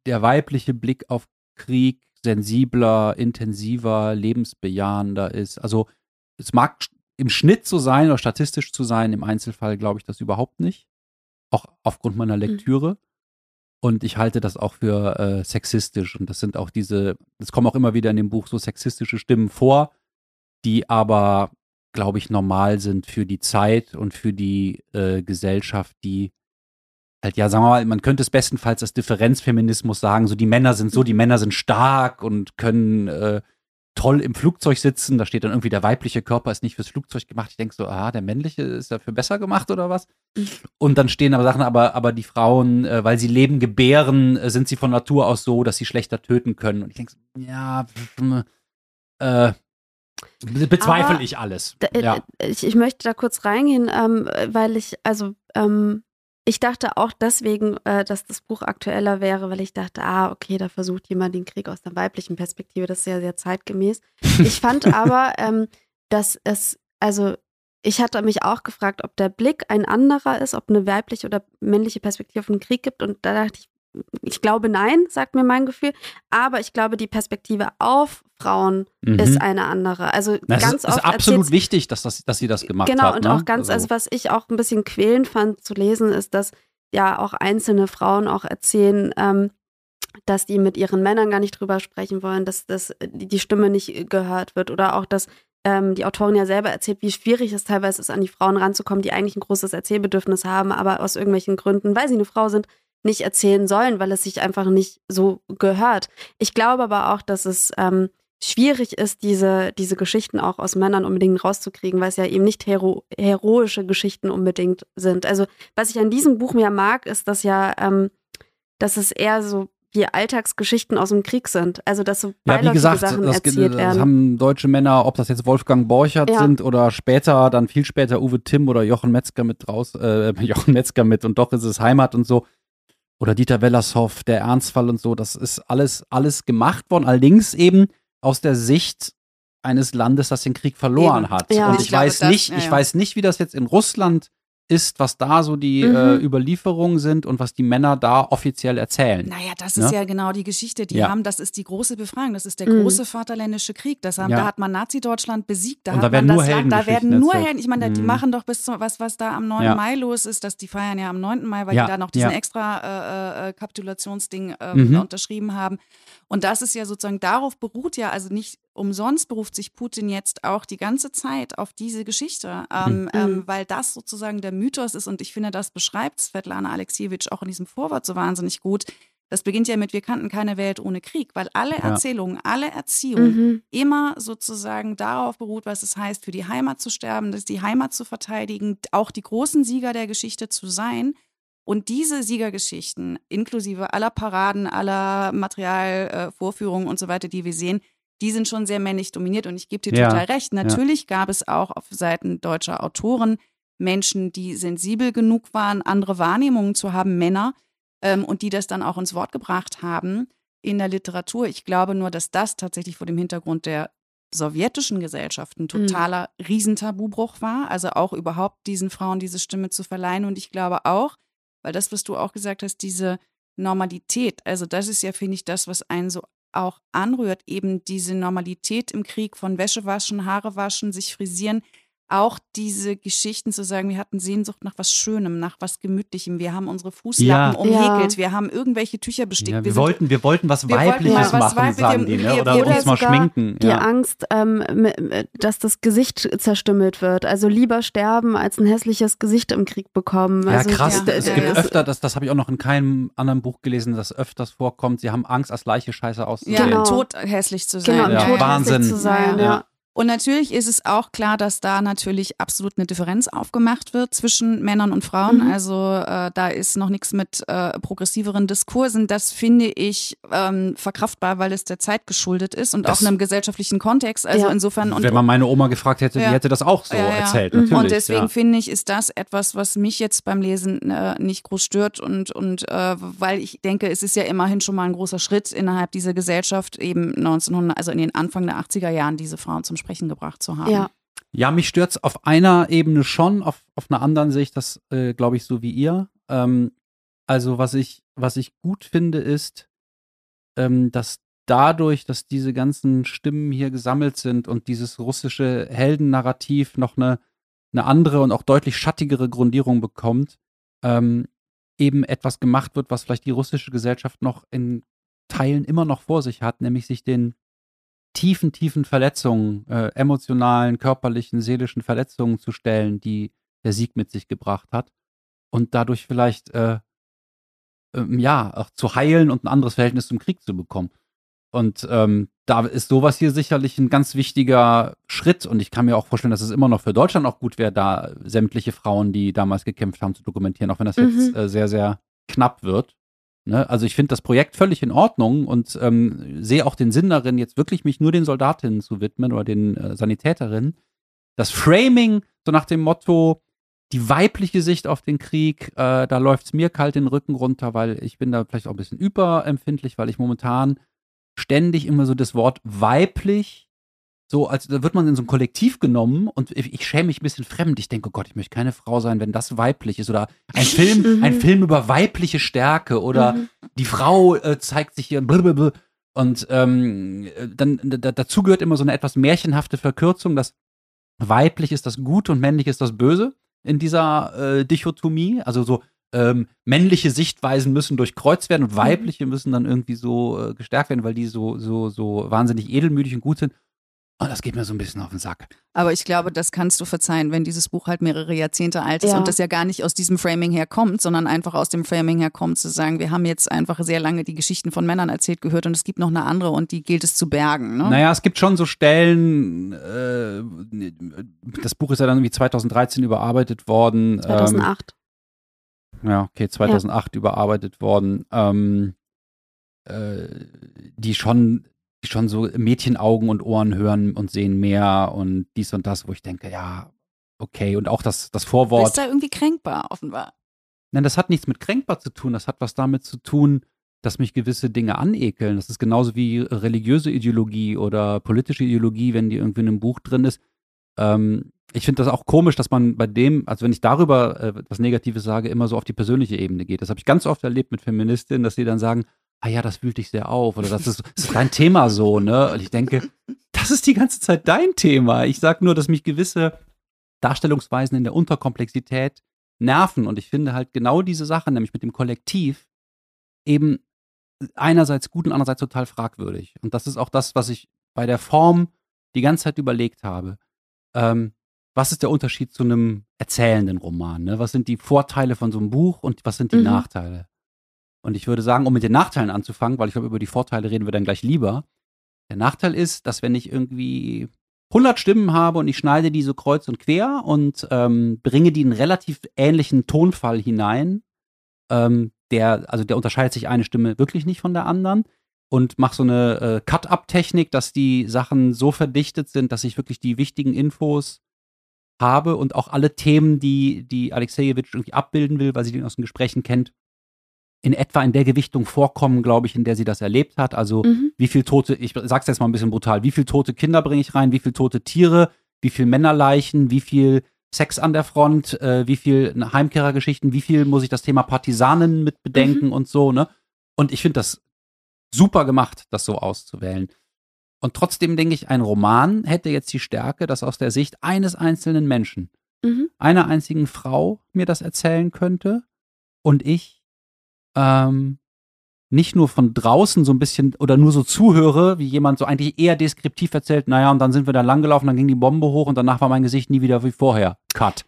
der weibliche Blick auf Krieg sensibler, intensiver, lebensbejahender ist. Also es mag im Schnitt so sein oder statistisch zu sein, im Einzelfall glaube ich das überhaupt nicht. Auch aufgrund meiner mhm. Lektüre. Mhm. Und ich halte das auch für äh, sexistisch. Und das sind auch diese, es kommen auch immer wieder in dem Buch so sexistische Stimmen vor, die aber, glaube ich, normal sind für die Zeit und für die äh, Gesellschaft, die halt, ja, sagen wir mal, man könnte es bestenfalls als Differenzfeminismus sagen, so die Männer sind so, die Männer sind stark und können äh, toll im Flugzeug sitzen. Da steht dann irgendwie, der weibliche Körper ist nicht fürs Flugzeug gemacht. Ich denke so, ah, der männliche ist dafür besser gemacht oder was? Mhm. Und dann stehen aber Sachen, aber, aber die Frauen, äh, weil sie Leben gebären, äh, sind sie von Natur aus so, dass sie schlechter töten können. Und ich denke so, ja, äh, bezweifle aber ich alles. Äh, ja. Ich, ich, möchte da kurz reingehen, ähm, weil ich, also, ähm, ich dachte auch deswegen, äh, dass das Buch aktueller wäre, weil ich dachte, ah, okay, da versucht jemand den Krieg aus der weiblichen Perspektive. Das ist sehr, sehr zeitgemäß. Ich fand aber, ähm, dass es, also ich hatte mich auch gefragt, ob der Blick ein anderer ist, ob eine weibliche oder männliche Perspektive auf den Krieg gibt. Und da dachte ich, ich glaube nein, sagt mir mein Gefühl. Aber ich glaube, die Perspektive auf Frauen mhm. ist eine andere. Also Na, ganz es ist, ist absolut wichtig, dass, das, dass sie das gemacht genau, hat. Genau, und ne? auch ganz, also. also was ich auch ein bisschen quälend fand zu lesen, ist, dass ja auch einzelne Frauen auch erzählen, ähm, dass die mit ihren Männern gar nicht drüber sprechen wollen, dass, dass die Stimme nicht gehört wird oder auch, dass ähm, die Autorin ja selber erzählt, wie schwierig es teilweise ist, an die Frauen ranzukommen, die eigentlich ein großes Erzählbedürfnis haben, aber aus irgendwelchen Gründen, weil sie eine Frau sind, nicht erzählen sollen, weil es sich einfach nicht so gehört. Ich glaube aber auch, dass es ähm, schwierig ist, diese, diese Geschichten auch aus Männern unbedingt rauszukriegen, weil es ja eben nicht hero heroische Geschichten unbedingt sind. Also was ich an diesem Buch mehr mag, ist, dass ja, ähm, dass es eher so wie Alltagsgeschichten aus dem Krieg sind. Also dass so ja, wie gesagt, Sachen das, erzählt das werden. haben deutsche Männer, ob das jetzt Wolfgang Borchert ja. sind oder später, dann viel später Uwe Timm oder Jochen Metzger mit draus, äh, Jochen Metzger mit und doch ist es Heimat und so oder Dieter Wellershoff, der Ernstfall und so, das ist alles, alles gemacht worden. Allerdings eben aus der Sicht eines Landes, das den Krieg verloren eben. hat. Ja. Und ich, ich weiß glaube, nicht, das, ja, ich weiß nicht, wie das jetzt in Russland ist, was da so die mhm. äh, Überlieferungen sind und was die Männer da offiziell erzählen. Naja, das ist ja, ja genau die Geschichte. Die ja. haben, das ist die große Befreiung, das ist der mhm. große Vaterländische Krieg. Das haben, ja. Da hat man Nazi-Deutschland besiegt. Da und da werden nur Helden. Da werden nur Helden. Ich meine, mhm. die machen doch bis zum, was, was da am 9. Mai los ist, dass die feiern ja am 9. Mai, weil die da noch diesen extra äh, äh, Kapitulationsding äh, mhm. unterschrieben haben. Und das ist ja sozusagen, darauf beruht ja, also nicht umsonst beruft sich Putin jetzt auch die ganze Zeit auf diese Geschichte, ähm, mhm. ähm, weil das sozusagen der Mythos ist. Und ich finde, das beschreibt Svetlana Alexievich auch in diesem Vorwort so wahnsinnig gut. Das beginnt ja mit, wir kannten keine Welt ohne Krieg, weil alle ja. Erzählungen, alle Erziehung mhm. immer sozusagen darauf beruht, was es heißt, für die Heimat zu sterben, die Heimat zu verteidigen, auch die großen Sieger der Geschichte zu sein. Und diese Siegergeschichten, inklusive aller Paraden, aller Materialvorführungen äh, und so weiter, die wir sehen, die sind schon sehr männlich dominiert. Und ich gebe dir ja, total recht. Natürlich ja. gab es auch auf Seiten deutscher Autoren Menschen, die sensibel genug waren, andere Wahrnehmungen zu haben, Männer, ähm, und die das dann auch ins Wort gebracht haben in der Literatur. Ich glaube nur, dass das tatsächlich vor dem Hintergrund der sowjetischen Gesellschaft ein mhm. totaler mhm. Riesentabubruch war. Also auch überhaupt diesen Frauen diese Stimme zu verleihen. Und ich glaube auch, weil das, was du auch gesagt hast, diese Normalität, also das ist ja, finde ich, das, was einen so auch anrührt, eben diese Normalität im Krieg von Wäsche waschen, Haare waschen, sich frisieren, auch diese Geschichten zu sagen, wir hatten Sehnsucht nach was Schönem, nach was Gemütlichem. Wir haben unsere Fußlappen ja. umhäkelt, ja. wir haben irgendwelche Tücher bestickt. Ja, wir, wir wollten, wir wollten was wir Weibliches wollten was machen, Weibliche, sagen die, ne? oder, oder uns mal schminken. Die Angst, ähm, dass das Gesicht zerstümmelt wird. Also lieber sterben, als ein hässliches Gesicht im Krieg bekommen. Ja, also, krass. Es gibt öfter, das, das habe ich auch noch in keinem anderen Buch gelesen, dass öfters vorkommt, sie haben Angst, als Leiche scheiße auszusehen. Ja, tot hässlich zu sein. Genau, ja. tot Wahnsinn. zu sein. Ja. Und natürlich ist es auch klar, dass da natürlich absolut eine Differenz aufgemacht wird zwischen Männern und Frauen. Mhm. Also äh, da ist noch nichts mit äh, progressiveren Diskursen. Das finde ich ähm, verkraftbar, weil es der Zeit geschuldet ist und das, auch in einem gesellschaftlichen Kontext. Also ja. insofern. Und, Wenn man meine Oma gefragt hätte, ja. die hätte das auch so ja, erzählt. Mhm. Und deswegen finde ich, ist das etwas, was mich jetzt beim Lesen äh, nicht groß stört und, und äh, weil ich denke, es ist ja immerhin schon mal ein großer Schritt innerhalb dieser Gesellschaft, eben 1900, also in den Anfang der 80er Jahren diese Frauen zum Sprechen Sprechen gebracht zu haben. Ja. Ja, mich stört's auf einer Ebene schon, auf, auf einer anderen sehe ich das, äh, glaube ich, so wie ihr. Ähm, also was ich, was ich gut finde, ist, ähm, dass dadurch, dass diese ganzen Stimmen hier gesammelt sind und dieses russische Heldennarrativ noch eine, eine andere und auch deutlich schattigere Grundierung bekommt, ähm, eben etwas gemacht wird, was vielleicht die russische Gesellschaft noch in Teilen immer noch vor sich hat, nämlich sich den tiefen, tiefen Verletzungen, äh, emotionalen, körperlichen, seelischen Verletzungen zu stellen, die der Sieg mit sich gebracht hat und dadurch vielleicht äh, ähm, ja auch zu heilen und ein anderes Verhältnis zum Krieg zu bekommen. Und ähm, da ist sowas hier sicherlich ein ganz wichtiger Schritt. Und ich kann mir auch vorstellen, dass es immer noch für Deutschland auch gut wäre, da sämtliche Frauen, die damals gekämpft haben, zu dokumentieren, auch wenn das mhm. jetzt äh, sehr, sehr knapp wird. Ne? Also ich finde das Projekt völlig in Ordnung und ähm, sehe auch den Sinn darin, jetzt wirklich mich nur den Soldatinnen zu widmen oder den äh, Sanitäterinnen. Das Framing, so nach dem Motto, die weibliche Sicht auf den Krieg, äh, da läuft es mir kalt den Rücken runter, weil ich bin da vielleicht auch ein bisschen überempfindlich, weil ich momentan ständig immer so das Wort weiblich so, als da wird man in so ein Kollektiv genommen und ich, schäme mich ein bisschen fremd. Ich denke, oh Gott, ich möchte keine Frau sein, wenn das weiblich ist. Oder ein Film, ein Film über weibliche Stärke oder mhm. die Frau äh, zeigt sich hier blablabla. und ähm, dann dazu gehört immer so eine etwas märchenhafte Verkürzung, dass weiblich ist das Gute und männlich ist das Böse in dieser äh, Dichotomie. Also so ähm, männliche Sichtweisen müssen durchkreuzt werden und mhm. weibliche müssen dann irgendwie so äh, gestärkt werden, weil die so, so, so wahnsinnig edelmütig und gut sind. Und das geht mir so ein bisschen auf den Sack. Aber ich glaube, das kannst du verzeihen, wenn dieses Buch halt mehrere Jahrzehnte alt ist ja. und das ja gar nicht aus diesem Framing herkommt, sondern einfach aus dem Framing herkommt, zu sagen, wir haben jetzt einfach sehr lange die Geschichten von Männern erzählt gehört und es gibt noch eine andere und die gilt es zu bergen. Ne? Naja, es gibt schon so Stellen, äh, das Buch ist ja dann irgendwie 2013 überarbeitet worden. 2008. Ähm, ja, okay, 2008 ja. überarbeitet worden. Ähm, äh, die schon die schon so Mädchenaugen und Ohren hören und sehen mehr und dies und das, wo ich denke, ja, okay. Und auch das, das Vorwort. Du bist da irgendwie kränkbar, offenbar. Nein, das hat nichts mit kränkbar zu tun. Das hat was damit zu tun, dass mich gewisse Dinge anekeln. Das ist genauso wie religiöse Ideologie oder politische Ideologie, wenn die irgendwie in einem Buch drin ist. Ähm, ich finde das auch komisch, dass man bei dem, also wenn ich darüber äh, was Negatives sage, immer so auf die persönliche Ebene geht. Das habe ich ganz oft erlebt mit Feministinnen, dass sie dann sagen, ah ja, das wühlt dich sehr auf oder das ist, das ist dein Thema so, ne? Und ich denke, das ist die ganze Zeit dein Thema. Ich sage nur, dass mich gewisse Darstellungsweisen in der Unterkomplexität nerven und ich finde halt genau diese Sache, nämlich mit dem Kollektiv, eben einerseits gut und andererseits total fragwürdig. Und das ist auch das, was ich bei der Form die ganze Zeit überlegt habe. Ähm, was ist der Unterschied zu einem erzählenden Roman? Ne? Was sind die Vorteile von so einem Buch und was sind die mhm. Nachteile? Und ich würde sagen, um mit den Nachteilen anzufangen, weil ich glaube, über die Vorteile reden wir dann gleich lieber. Der Nachteil ist, dass wenn ich irgendwie 100 Stimmen habe und ich schneide die so kreuz und quer und ähm, bringe die in relativ ähnlichen Tonfall hinein, ähm, der, also der unterscheidet sich eine Stimme wirklich nicht von der anderen und mache so eine äh, Cut-Up-Technik, dass die Sachen so verdichtet sind, dass ich wirklich die wichtigen Infos habe und auch alle Themen, die, die Alexejewitsch irgendwie abbilden will, weil sie den aus den Gesprächen kennt, in etwa in der Gewichtung vorkommen, glaube ich, in der sie das erlebt hat. Also mhm. wie viel tote, ich sag's jetzt mal ein bisschen brutal, wie viel tote Kinder bringe ich rein, wie viel tote Tiere, wie viel Männerleichen, wie viel Sex an der Front, äh, wie viel Heimkehrergeschichten, wie viel muss ich das Thema Partisanen mit bedenken mhm. und so, ne? Und ich finde das super gemacht, das so auszuwählen. Und trotzdem denke ich, ein Roman hätte jetzt die Stärke, dass aus der Sicht eines einzelnen Menschen, mhm. einer einzigen Frau mir das erzählen könnte und ich ähm, nicht nur von draußen so ein bisschen oder nur so zuhöre, wie jemand so eigentlich eher deskriptiv erzählt, naja, und dann sind wir da langgelaufen, dann ging die Bombe hoch und danach war mein Gesicht nie wieder wie vorher. Cut.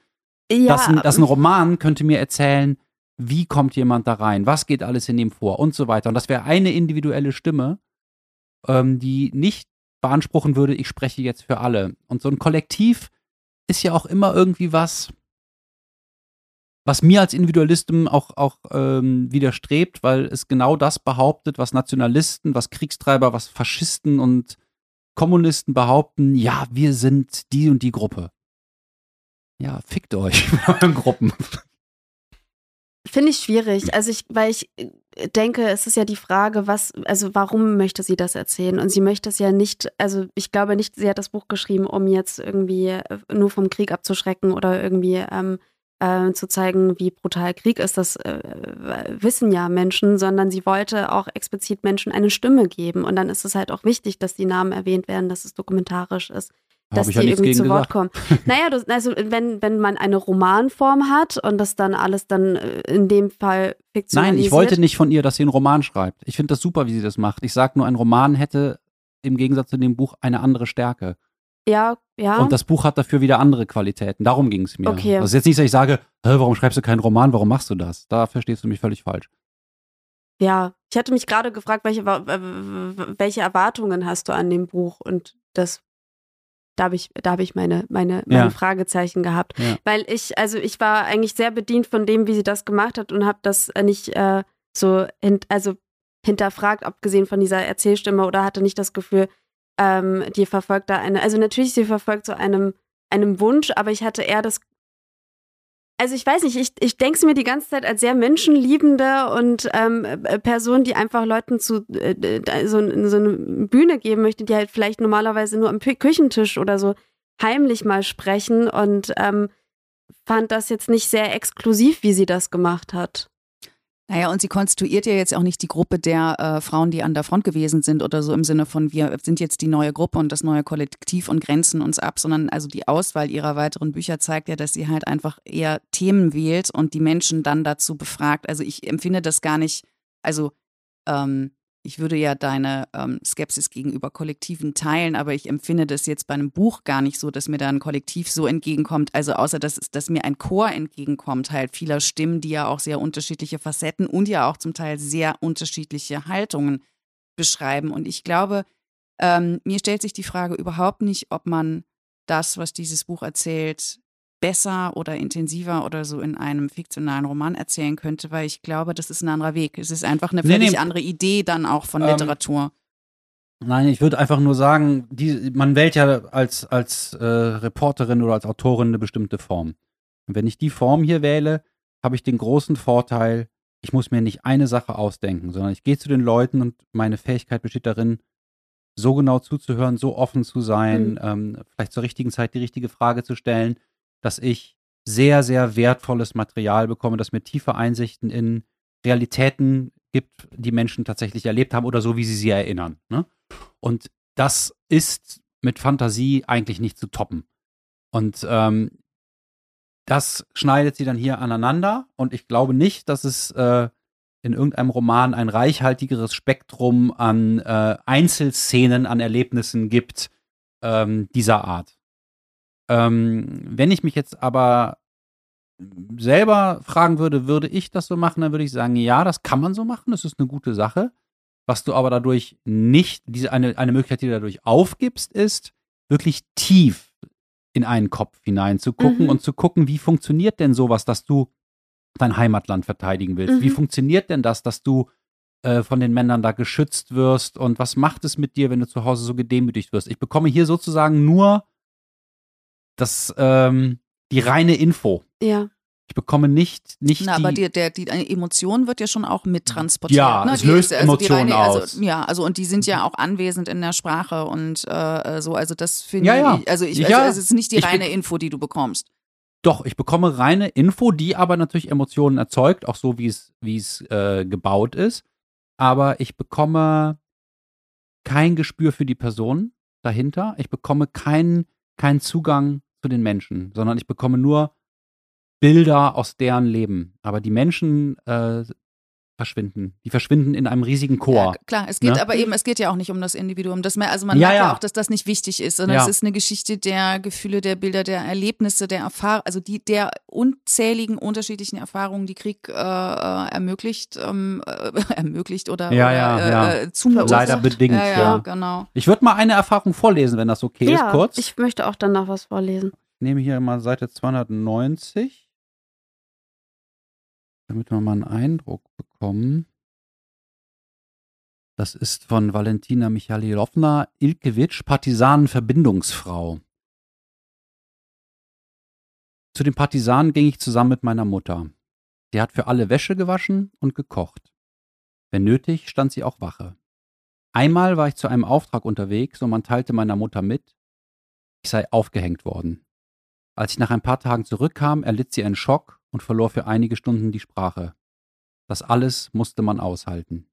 Ja. Das, das ein Roman könnte mir erzählen, wie kommt jemand da rein, was geht alles in ihm vor und so weiter. Und das wäre eine individuelle Stimme, ähm, die nicht beanspruchen würde, ich spreche jetzt für alle. Und so ein Kollektiv ist ja auch immer irgendwie was, was mir als Individualistin auch, auch ähm, widerstrebt, weil es genau das behauptet, was Nationalisten, was Kriegstreiber, was Faschisten und Kommunisten behaupten, ja, wir sind die und die Gruppe. Ja, fickt euch mit euren Gruppen. Finde ich schwierig. Also ich, weil ich denke, es ist ja die Frage, was, also warum möchte sie das erzählen? Und sie möchte es ja nicht, also ich glaube nicht, sie hat das Buch geschrieben, um jetzt irgendwie äh, nur vom Krieg abzuschrecken oder irgendwie ähm, äh, zu zeigen, wie brutal Krieg ist. Das äh, wissen ja Menschen, sondern sie wollte auch explizit Menschen eine Stimme geben. Und dann ist es halt auch wichtig, dass die Namen erwähnt werden, dass es dokumentarisch ist dass die irgendwie zu Wort kommen. Naja, du, also wenn, wenn man eine Romanform hat und das dann alles dann äh, in dem Fall fiktionalisiert. Nein, ich wollte nicht von ihr, dass sie einen Roman schreibt. Ich finde das super, wie sie das macht. Ich sage nur, ein Roman hätte im Gegensatz zu dem Buch eine andere Stärke. Ja, ja. Und das Buch hat dafür wieder andere Qualitäten. Darum ging es mir. Okay. Das ist jetzt nicht, dass ich sage, warum schreibst du keinen Roman, warum machst du das? Da verstehst du mich völlig falsch. Ja, ich hatte mich gerade gefragt, welche, welche Erwartungen hast du an dem Buch? Und das da habe ich, da habe ich meine, meine, meine ja. Fragezeichen gehabt. Ja. Weil ich, also ich war eigentlich sehr bedient von dem, wie sie das gemacht hat und habe das nicht äh, so, hint, also hinterfragt, abgesehen von dieser Erzählstimme oder hatte nicht das Gefühl, ähm, die verfolgt da eine, also natürlich, sie verfolgt so einem, einem Wunsch, aber ich hatte eher das also ich weiß nicht, ich, ich denke es mir die ganze Zeit als sehr menschenliebende und ähm, äh, Person, die einfach Leuten zu äh, so, so eine Bühne geben möchte, die halt vielleicht normalerweise nur am Küchentisch oder so heimlich mal sprechen und ähm, fand das jetzt nicht sehr exklusiv, wie sie das gemacht hat. Naja, und sie konstituiert ja jetzt auch nicht die Gruppe der äh, Frauen, die an der Front gewesen sind oder so im Sinne von, wir sind jetzt die neue Gruppe und das neue Kollektiv und grenzen uns ab, sondern also die Auswahl ihrer weiteren Bücher zeigt ja, dass sie halt einfach eher Themen wählt und die Menschen dann dazu befragt. Also ich empfinde das gar nicht, also ähm, ich würde ja deine ähm, Skepsis gegenüber Kollektiven teilen, aber ich empfinde das jetzt bei einem Buch gar nicht so, dass mir da ein Kollektiv so entgegenkommt. Also außer dass, dass mir ein Chor entgegenkommt, halt vieler Stimmen, die ja auch sehr unterschiedliche Facetten und ja auch zum Teil sehr unterschiedliche Haltungen beschreiben. Und ich glaube, ähm, mir stellt sich die Frage überhaupt nicht, ob man das, was dieses Buch erzählt, besser oder intensiver oder so in einem fiktionalen Roman erzählen könnte, weil ich glaube, das ist ein anderer Weg. Es ist einfach eine völlig nee, nee. andere Idee dann auch von ähm, Literatur. Nein, ich würde einfach nur sagen, die, man wählt ja als, als äh, Reporterin oder als Autorin eine bestimmte Form. Und wenn ich die Form hier wähle, habe ich den großen Vorteil, ich muss mir nicht eine Sache ausdenken, sondern ich gehe zu den Leuten und meine Fähigkeit besteht darin, so genau zuzuhören, so offen zu sein, mhm. ähm, vielleicht zur richtigen Zeit die richtige Frage zu stellen dass ich sehr, sehr wertvolles Material bekomme, das mir tiefe Einsichten in Realitäten gibt, die Menschen tatsächlich erlebt haben oder so, wie sie sie erinnern. Ne? Und das ist mit Fantasie eigentlich nicht zu toppen. Und ähm, das schneidet sie dann hier aneinander. Und ich glaube nicht, dass es äh, in irgendeinem Roman ein reichhaltigeres Spektrum an äh, Einzelszenen, an Erlebnissen gibt ähm, dieser Art. Ähm, wenn ich mich jetzt aber selber fragen würde, würde ich das so machen, dann würde ich sagen, ja, das kann man so machen, das ist eine gute Sache. Was du aber dadurch nicht, diese eine, eine Möglichkeit, die du dadurch aufgibst, ist, wirklich tief in einen Kopf hineinzugucken mhm. und zu gucken, wie funktioniert denn sowas, dass du dein Heimatland verteidigen willst? Mhm. Wie funktioniert denn das, dass du äh, von den Männern da geschützt wirst? Und was macht es mit dir, wenn du zu Hause so gedemütigt wirst? Ich bekomme hier sozusagen nur das, ähm, die reine Info. Ja. Ich bekomme nicht, nicht Na, die. aber die, der, die Emotion wird ja schon auch mittransportiert. Ja, ne? es löst also Emotionen also, aus. Ja, also und die sind ja auch anwesend in der Sprache und äh, so. Also das finde ja, ja. ich. Also ich, also, es ist nicht die reine Info, die du bekommst. Doch, ich bekomme reine Info, die aber natürlich Emotionen erzeugt, auch so wie es wie es äh, gebaut ist. Aber ich bekomme kein Gespür für die Person dahinter. Ich bekomme keinen keinen Zugang zu den Menschen, sondern ich bekomme nur Bilder aus deren Leben. Aber die Menschen äh, verschwinden. Die verschwinden in einem riesigen Chor. Ja, klar, es geht ne? aber eben, es geht ja auch nicht um das Individuum. Das, also man ja, merkt ja. auch, dass das nicht wichtig ist, sondern ja. es ist eine Geschichte der Gefühle, der Bilder, der Erlebnisse, der Erfahrung, also die der unzähligen unterschiedlichen Erfahrungen, die Krieg äh, äh ermöglicht, ähm, äh, ermöglicht oder, ja, ja, oder, äh, ja. Zumutet. Leider bedingt, ja, ja, genau. Ich würde mal eine Erfahrung vorlesen, wenn das okay ist, kurz. Ich möchte auch dann noch was vorlesen. Ich nehme hier mal Seite 290 damit wir mal einen Eindruck bekommen. Das ist von Valentina Michailowna Ilkewitsch, Partisanenverbindungsfrau. Zu den Partisanen ging ich zusammen mit meiner Mutter. Sie hat für alle Wäsche gewaschen und gekocht. Wenn nötig, stand sie auch Wache. Einmal war ich zu einem Auftrag unterwegs und man teilte meiner Mutter mit, ich sei aufgehängt worden. Als ich nach ein paar Tagen zurückkam, erlitt sie einen Schock und verlor für einige Stunden die Sprache. Das alles musste man aushalten.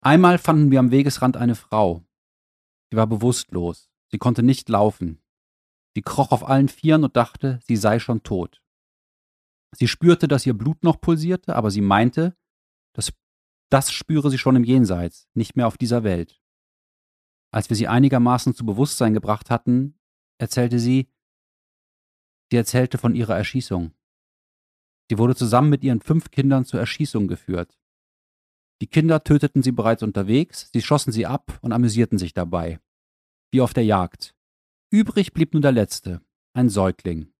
Einmal fanden wir am Wegesrand eine Frau. Sie war bewusstlos. Sie konnte nicht laufen. Sie kroch auf allen Vieren und dachte, sie sei schon tot. Sie spürte, dass ihr Blut noch pulsierte, aber sie meinte, dass das spüre sie schon im Jenseits, nicht mehr auf dieser Welt. Als wir sie einigermaßen zu Bewusstsein gebracht hatten, erzählte sie, sie erzählte von ihrer Erschießung. Sie wurde zusammen mit ihren fünf Kindern zur Erschießung geführt. Die Kinder töteten sie bereits unterwegs, sie schossen sie ab und amüsierten sich dabei. Wie auf der Jagd. Übrig blieb nur der letzte, ein Säugling.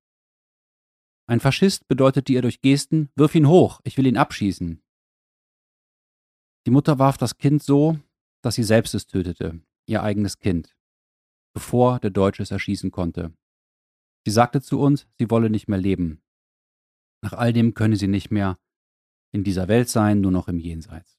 Ein Faschist bedeutete ihr durch Gesten, wirf ihn hoch, ich will ihn abschießen. Die Mutter warf das Kind so, dass sie selbst es tötete, ihr eigenes Kind, bevor der Deutsche es erschießen konnte. Sie sagte zu uns, sie wolle nicht mehr leben. Nach all dem könne sie nicht mehr in dieser Welt sein, nur noch im Jenseits.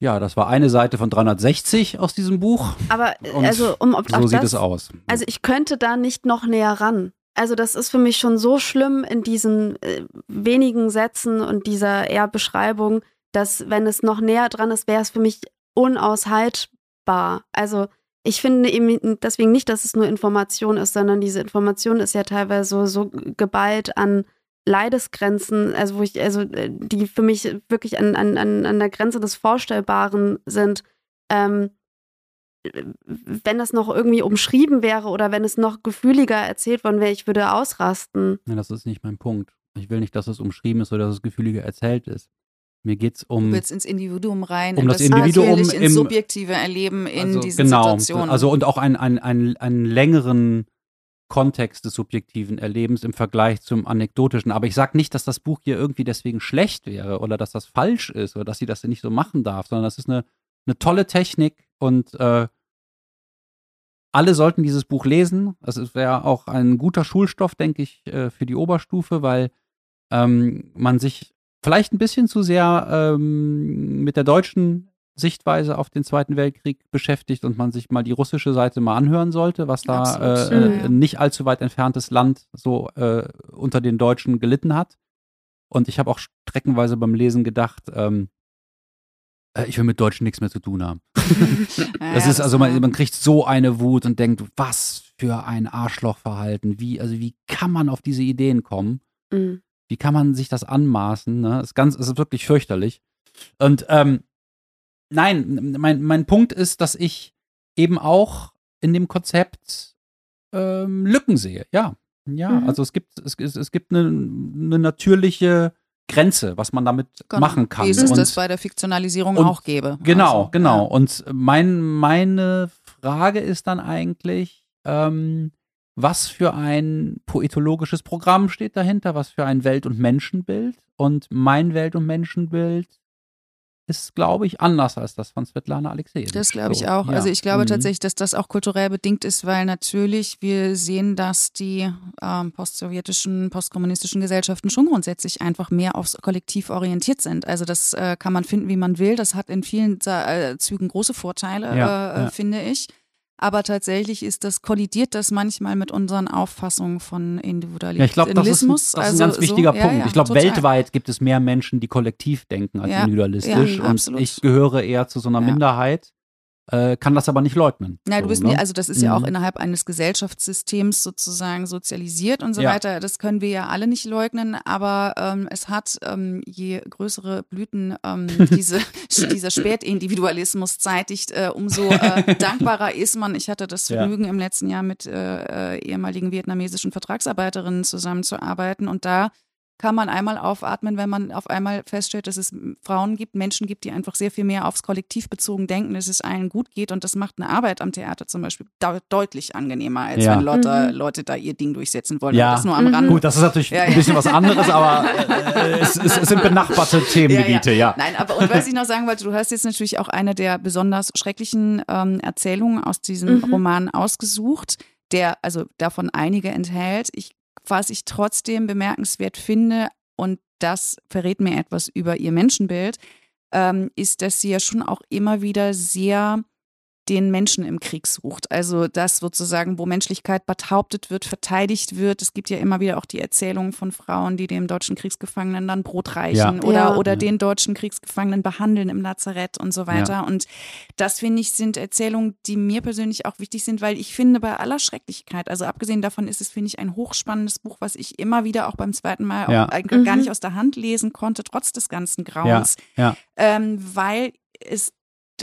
Ja, das war eine Seite von 360 aus diesem Buch. Aber Und also um auf, so auf sieht das, es aus. Also ich könnte da nicht noch näher ran. Also das ist für mich schon so schlimm in diesen äh, wenigen Sätzen und dieser eher Beschreibung, dass wenn es noch näher dran ist, wäre es für mich unaushaltbar. Also ich finde eben deswegen nicht, dass es nur Information ist, sondern diese Information ist ja teilweise so, so geballt an Leidesgrenzen, also wo ich, also äh, die für mich wirklich an, an, an der Grenze des Vorstellbaren sind. Ähm, wenn das noch irgendwie umschrieben wäre oder wenn es noch gefühliger erzählt worden wäre, ich würde ausrasten. Nein, das ist nicht mein Punkt. Ich will nicht, dass es umschrieben ist oder dass es gefühliger erzählt ist. Mir geht es um. Du willst ins Individuum rein, um das, das Individuum ins im subjektive Erleben in also, diesen genau, Situationen. Also und auch einen ein, ein, ein längeren Kontext des subjektiven Erlebens im Vergleich zum anekdotischen. Aber ich sage nicht, dass das Buch hier irgendwie deswegen schlecht wäre oder dass das falsch ist oder dass sie das nicht so machen darf, sondern das ist eine, eine tolle Technik und äh, alle sollten dieses Buch lesen. Es wäre auch ein guter Schulstoff, denke ich, äh, für die Oberstufe, weil ähm, man sich vielleicht ein bisschen zu sehr ähm, mit der deutschen Sichtweise auf den Zweiten Weltkrieg beschäftigt und man sich mal die russische Seite mal anhören sollte, was da äh, äh, nicht allzu weit entferntes Land so äh, unter den Deutschen gelitten hat. Und ich habe auch streckenweise beim Lesen gedacht, ähm, äh, ich will mit Deutschen nichts mehr zu tun haben. das ist also, man, man kriegt so eine Wut und denkt, was für ein Arschlochverhalten. Wie, also wie kann man auf diese Ideen kommen? Mhm. Wie kann man sich das anmaßen? Ne? Ist ganz, ist wirklich fürchterlich. Und ähm, nein, mein, mein Punkt ist, dass ich eben auch in dem Konzept ähm, Lücken sehe. Ja, ja. Mhm. Also es gibt es, es, es gibt eine, eine natürliche Grenze, was man damit genau. machen kann. Wie es und, das bei der Fiktionalisierung und, auch gäbe. Genau, also, genau. Ja. Und mein, meine Frage ist dann eigentlich, ähm, was für ein poetologisches Programm steht dahinter, was für ein Welt- und Menschenbild. Und mein Welt- und Menschenbild ist, glaube ich, anders als das von Svetlana Alexejewitsch. Das glaube ich auch. Ja. Also ich glaube mhm. tatsächlich, dass das auch kulturell bedingt ist, weil natürlich wir sehen, dass die ähm, postsowjetischen, postkommunistischen Gesellschaften schon grundsätzlich einfach mehr aufs Kollektiv orientiert sind. Also das äh, kann man finden, wie man will. Das hat in vielen äh, Zügen große Vorteile, ja, äh, ja. finde ich. Aber tatsächlich ist das, kollidiert das manchmal mit unseren Auffassungen von Individualismus. Ja, ich glaube, das, ist ein, das also ist ein ganz wichtiger so, Punkt. Ja, ja, ich glaube, weltweit gibt es mehr Menschen, die kollektiv denken als individualistisch. und absolut. ich gehöre eher zu so einer Minderheit äh, kann das aber nicht leugnen. Nein, du bist so, ne? nie, also das ist mhm. ja auch mhm. innerhalb eines Gesellschaftssystems sozusagen sozialisiert und so ja. weiter. Das können wir ja alle nicht leugnen, aber ähm, es hat, ähm, je größere Blüten ähm, diese, dieser Spätindividualismus zeitigt, äh, umso äh, dankbarer ist man. Ich hatte das Vergnügen ja. im letzten Jahr mit äh, äh, ehemaligen vietnamesischen Vertragsarbeiterinnen zusammenzuarbeiten und da kann man einmal aufatmen, wenn man auf einmal feststellt, dass es Frauen gibt, Menschen gibt, die einfach sehr viel mehr aufs Kollektiv bezogen denken, dass es allen gut geht. Und das macht eine Arbeit am Theater zum Beispiel deutlich angenehmer, als ja. wenn Leute, mhm. Leute da ihr Ding durchsetzen wollen. Ja. Das nur am Rand. Gut, das ist natürlich ja, ein bisschen was anderes, aber äh, es, es, es, sind benachbarte Themengebiete, ja, Nein, aber und was ich noch sagen wollte, du hast jetzt natürlich auch eine der besonders schrecklichen ähm, Erzählungen aus diesem mhm. Roman ausgesucht der also davon einige enthält. Ich was ich trotzdem bemerkenswert finde, und das verrät mir etwas über ihr Menschenbild, ähm, ist, dass sie ja schon auch immer wieder sehr den Menschen im Krieg sucht. Also das sozusagen, wo Menschlichkeit behauptet wird, verteidigt wird. Es gibt ja immer wieder auch die Erzählungen von Frauen, die dem deutschen Kriegsgefangenen dann Brot reichen Ja. oder, Ja. oder Ja. den deutschen Kriegsgefangenen behandeln im Lazarett und so weiter. Und das finde ich sind Erzählungen, die mir persönlich auch wichtig sind, weil ich finde bei aller Schrecklichkeit, also abgesehen davon ist es, finde ich, ein hochspannendes Buch, was ich immer wieder auch beim zweiten Mal Ja. auch eigentlich gar Mhm. nicht aus der Hand lesen konnte, trotz des ganzen Ja, Grauens ja. ähm, weil es,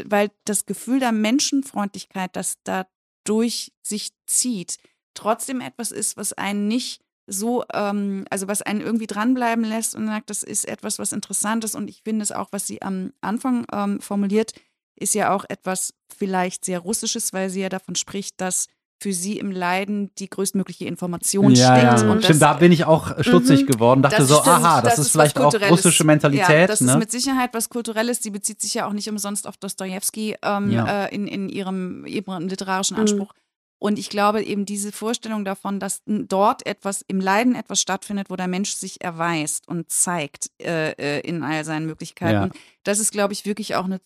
weil das Gefühl der Menschenfreundlichkeit, das da durch sich zieht, trotzdem etwas ist, was einen nicht so, ähm, also was einen irgendwie dranbleiben lässt und sagt, das ist etwas, was interessant ist. Und ich finde es auch, was sie am Anfang ähm, formuliert, ist ja auch etwas vielleicht sehr Russisches, weil sie ja davon spricht, dass für sie im Leiden die größtmögliche Information ja, steckt. ja. Und Stimmt, da das, bin ich auch stutzig Mhm. geworden. Dachte das so, stimmt, aha, das, ist was vielleicht auch russische Mentalität. Ja, das ne? ist mit Sicherheit was Kulturelles. Sie bezieht sich ja auch nicht umsonst auf Dostojewski ähm, Ja. äh, in, in ihrem, ihrem literarischen Mhm. Anspruch. Und ich glaube eben diese Vorstellung davon, dass dort etwas im Leiden etwas stattfindet, wo der Mensch sich erweist und zeigt äh, äh, in all seinen Möglichkeiten. Das ist, glaube ich, wirklich auch eine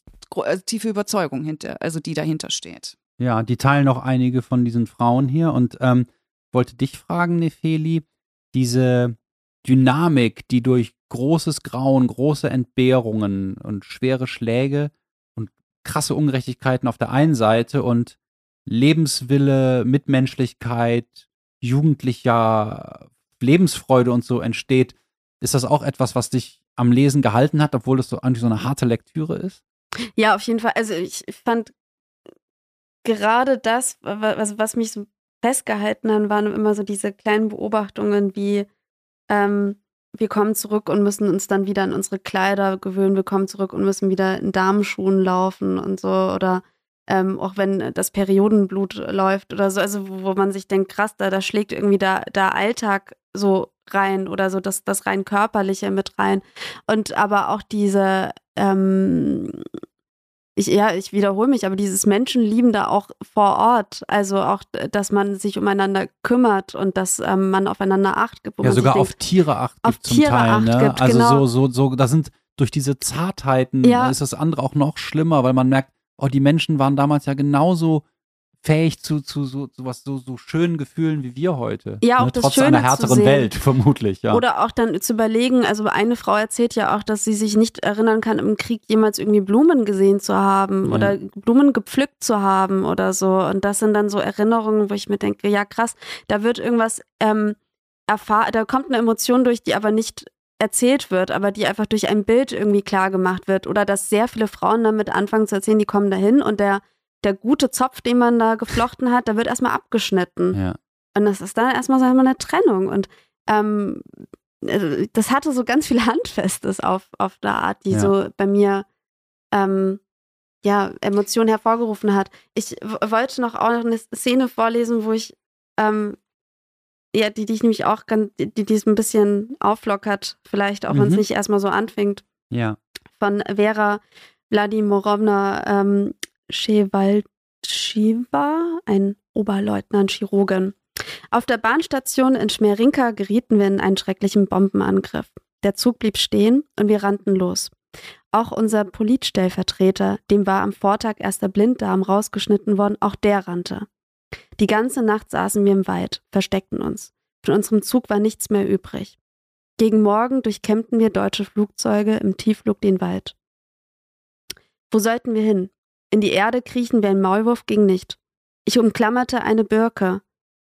äh, tiefe Überzeugung hinter, also die dahinter steht. Ja, die teilen auch einige von diesen Frauen hier und ähm, wollte dich fragen, Nefeli, diese Dynamik, die durch großes Grauen, große Entbehrungen und schwere Schläge und krasse Ungerechtigkeiten auf der einen Seite und Lebenswille, Mitmenschlichkeit, jugendlicher Lebensfreude und so entsteht, ist das auch etwas, was dich am Lesen gehalten hat, obwohl es so eigentlich so eine harte Lektüre ist? Ja, auf jeden Fall. Also ich fand gerade das, wa- was, was mich so festgehalten hat, waren immer so diese kleinen Beobachtungen wie ähm, wir kommen zurück und müssen uns dann wieder an unsere Kleider gewöhnen, wir kommen zurück und müssen wieder in Damenschuhen laufen und so oder ähm, auch wenn das Periodenblut läuft oder so, also wo, man sich denkt, krass, da, da schlägt irgendwie da, der Alltag so rein oder so das, das rein körperliche mit rein. Und aber auch diese, ähm, ich, ja, ich wiederhole mich, aber dieses Menschenlieben da auch vor Ort, also auch, dass man sich umeinander kümmert und dass ähm, man aufeinander acht gibt. Ja, sogar auf denkt, Tiere Acht gibt auf zum Tiere Teil. Acht ne? gibt, also genau. so, so, so, da sind durch diese Zartheiten Ja. ist das andere auch noch schlimmer, weil man merkt, oh, die Menschen waren damals ja genauso fähig zu, zu so, so was, so, so schönen Gefühlen wie wir heute. Ja, auch ne? das Trotz Schöne einer härteren. Welt, vermutlich, ja. Oder auch dann zu überlegen, also eine Frau erzählt ja auch, dass sie sich nicht erinnern kann, im Krieg jemals irgendwie Blumen gesehen zu haben Ja. oder Blumen gepflückt zu haben oder so. Und das sind dann so Erinnerungen, wo ich mir denke, ja krass, da wird irgendwas ähm, erfahren, da kommt eine Emotion durch, die aber nicht erzählt wird, aber die einfach durch ein Bild irgendwie klar gemacht wird. Oder dass sehr viele Frauen damit anfangen zu erzählen, die kommen dahin und der, der gute Zopf, den man da geflochten hat, der wird erstmal abgeschnitten. ja. Und das ist dann erstmal so eine Trennung. Und ähm, also das hatte so ganz viel Handfestes auf, auf eine Art, die Ja. so bei mir ähm, ja, Emotionen hervorgerufen hat. Ich wollte noch auch noch eine Szene vorlesen, wo ich ähm, ja, die, die ich nämlich auch ganz, die, die es ein bisschen auflockert, vielleicht auch wenn es Mhm. nicht erstmal so anfängt ja. von Vera Wladimirovna ähm, Schewaltschiwa, ein Oberleutnant Chirurgin. Auf der Bahnstation in Schmerinka gerieten wir in einen schrecklichen Bombenangriff. Der Zug blieb stehen und wir rannten los. Auch unser Politstellvertreter, dem war am Vortag erst der Blinddarm rausgeschnitten worden, auch der rannte. Die ganze Nacht saßen wir im Wald, versteckten uns. Von unserem Zug war nichts mehr übrig. Gegen Morgen durchkämmten wir deutsche Flugzeuge im Tiefflug den Wald. Wo sollten wir hin? In die Erde kriechen wie ein Maulwurf ging nicht. Ich umklammerte eine Birke.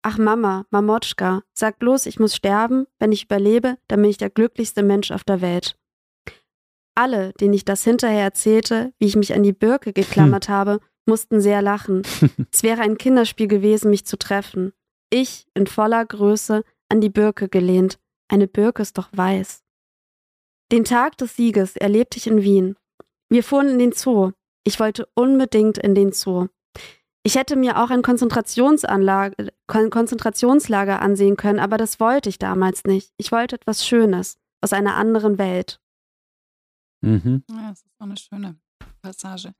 Ach Mama, Mamotschka, sag bloß, ich muss sterben. Wenn ich überlebe, dann bin ich der glücklichste Mensch auf der Welt. Alle, denen ich das hinterher erzählte, wie ich mich an die Birke geklammert habe, mussten sehr lachen. es wäre ein Kinderspiel gewesen, mich zu treffen. Ich, in voller Größe, an die Birke gelehnt. Eine Birke ist doch weiß. Den Tag des Sieges erlebte ich in Wien. Wir fuhren in den Zoo. Ich wollte unbedingt in den Zoo. Ich hätte mir auch ein Konzentrationsanlage, Konzentrationslager ansehen können, aber das wollte ich damals nicht. Ich wollte etwas Schönes aus einer anderen Welt. Mhm. Ja, das ist auch eine schöne Passage.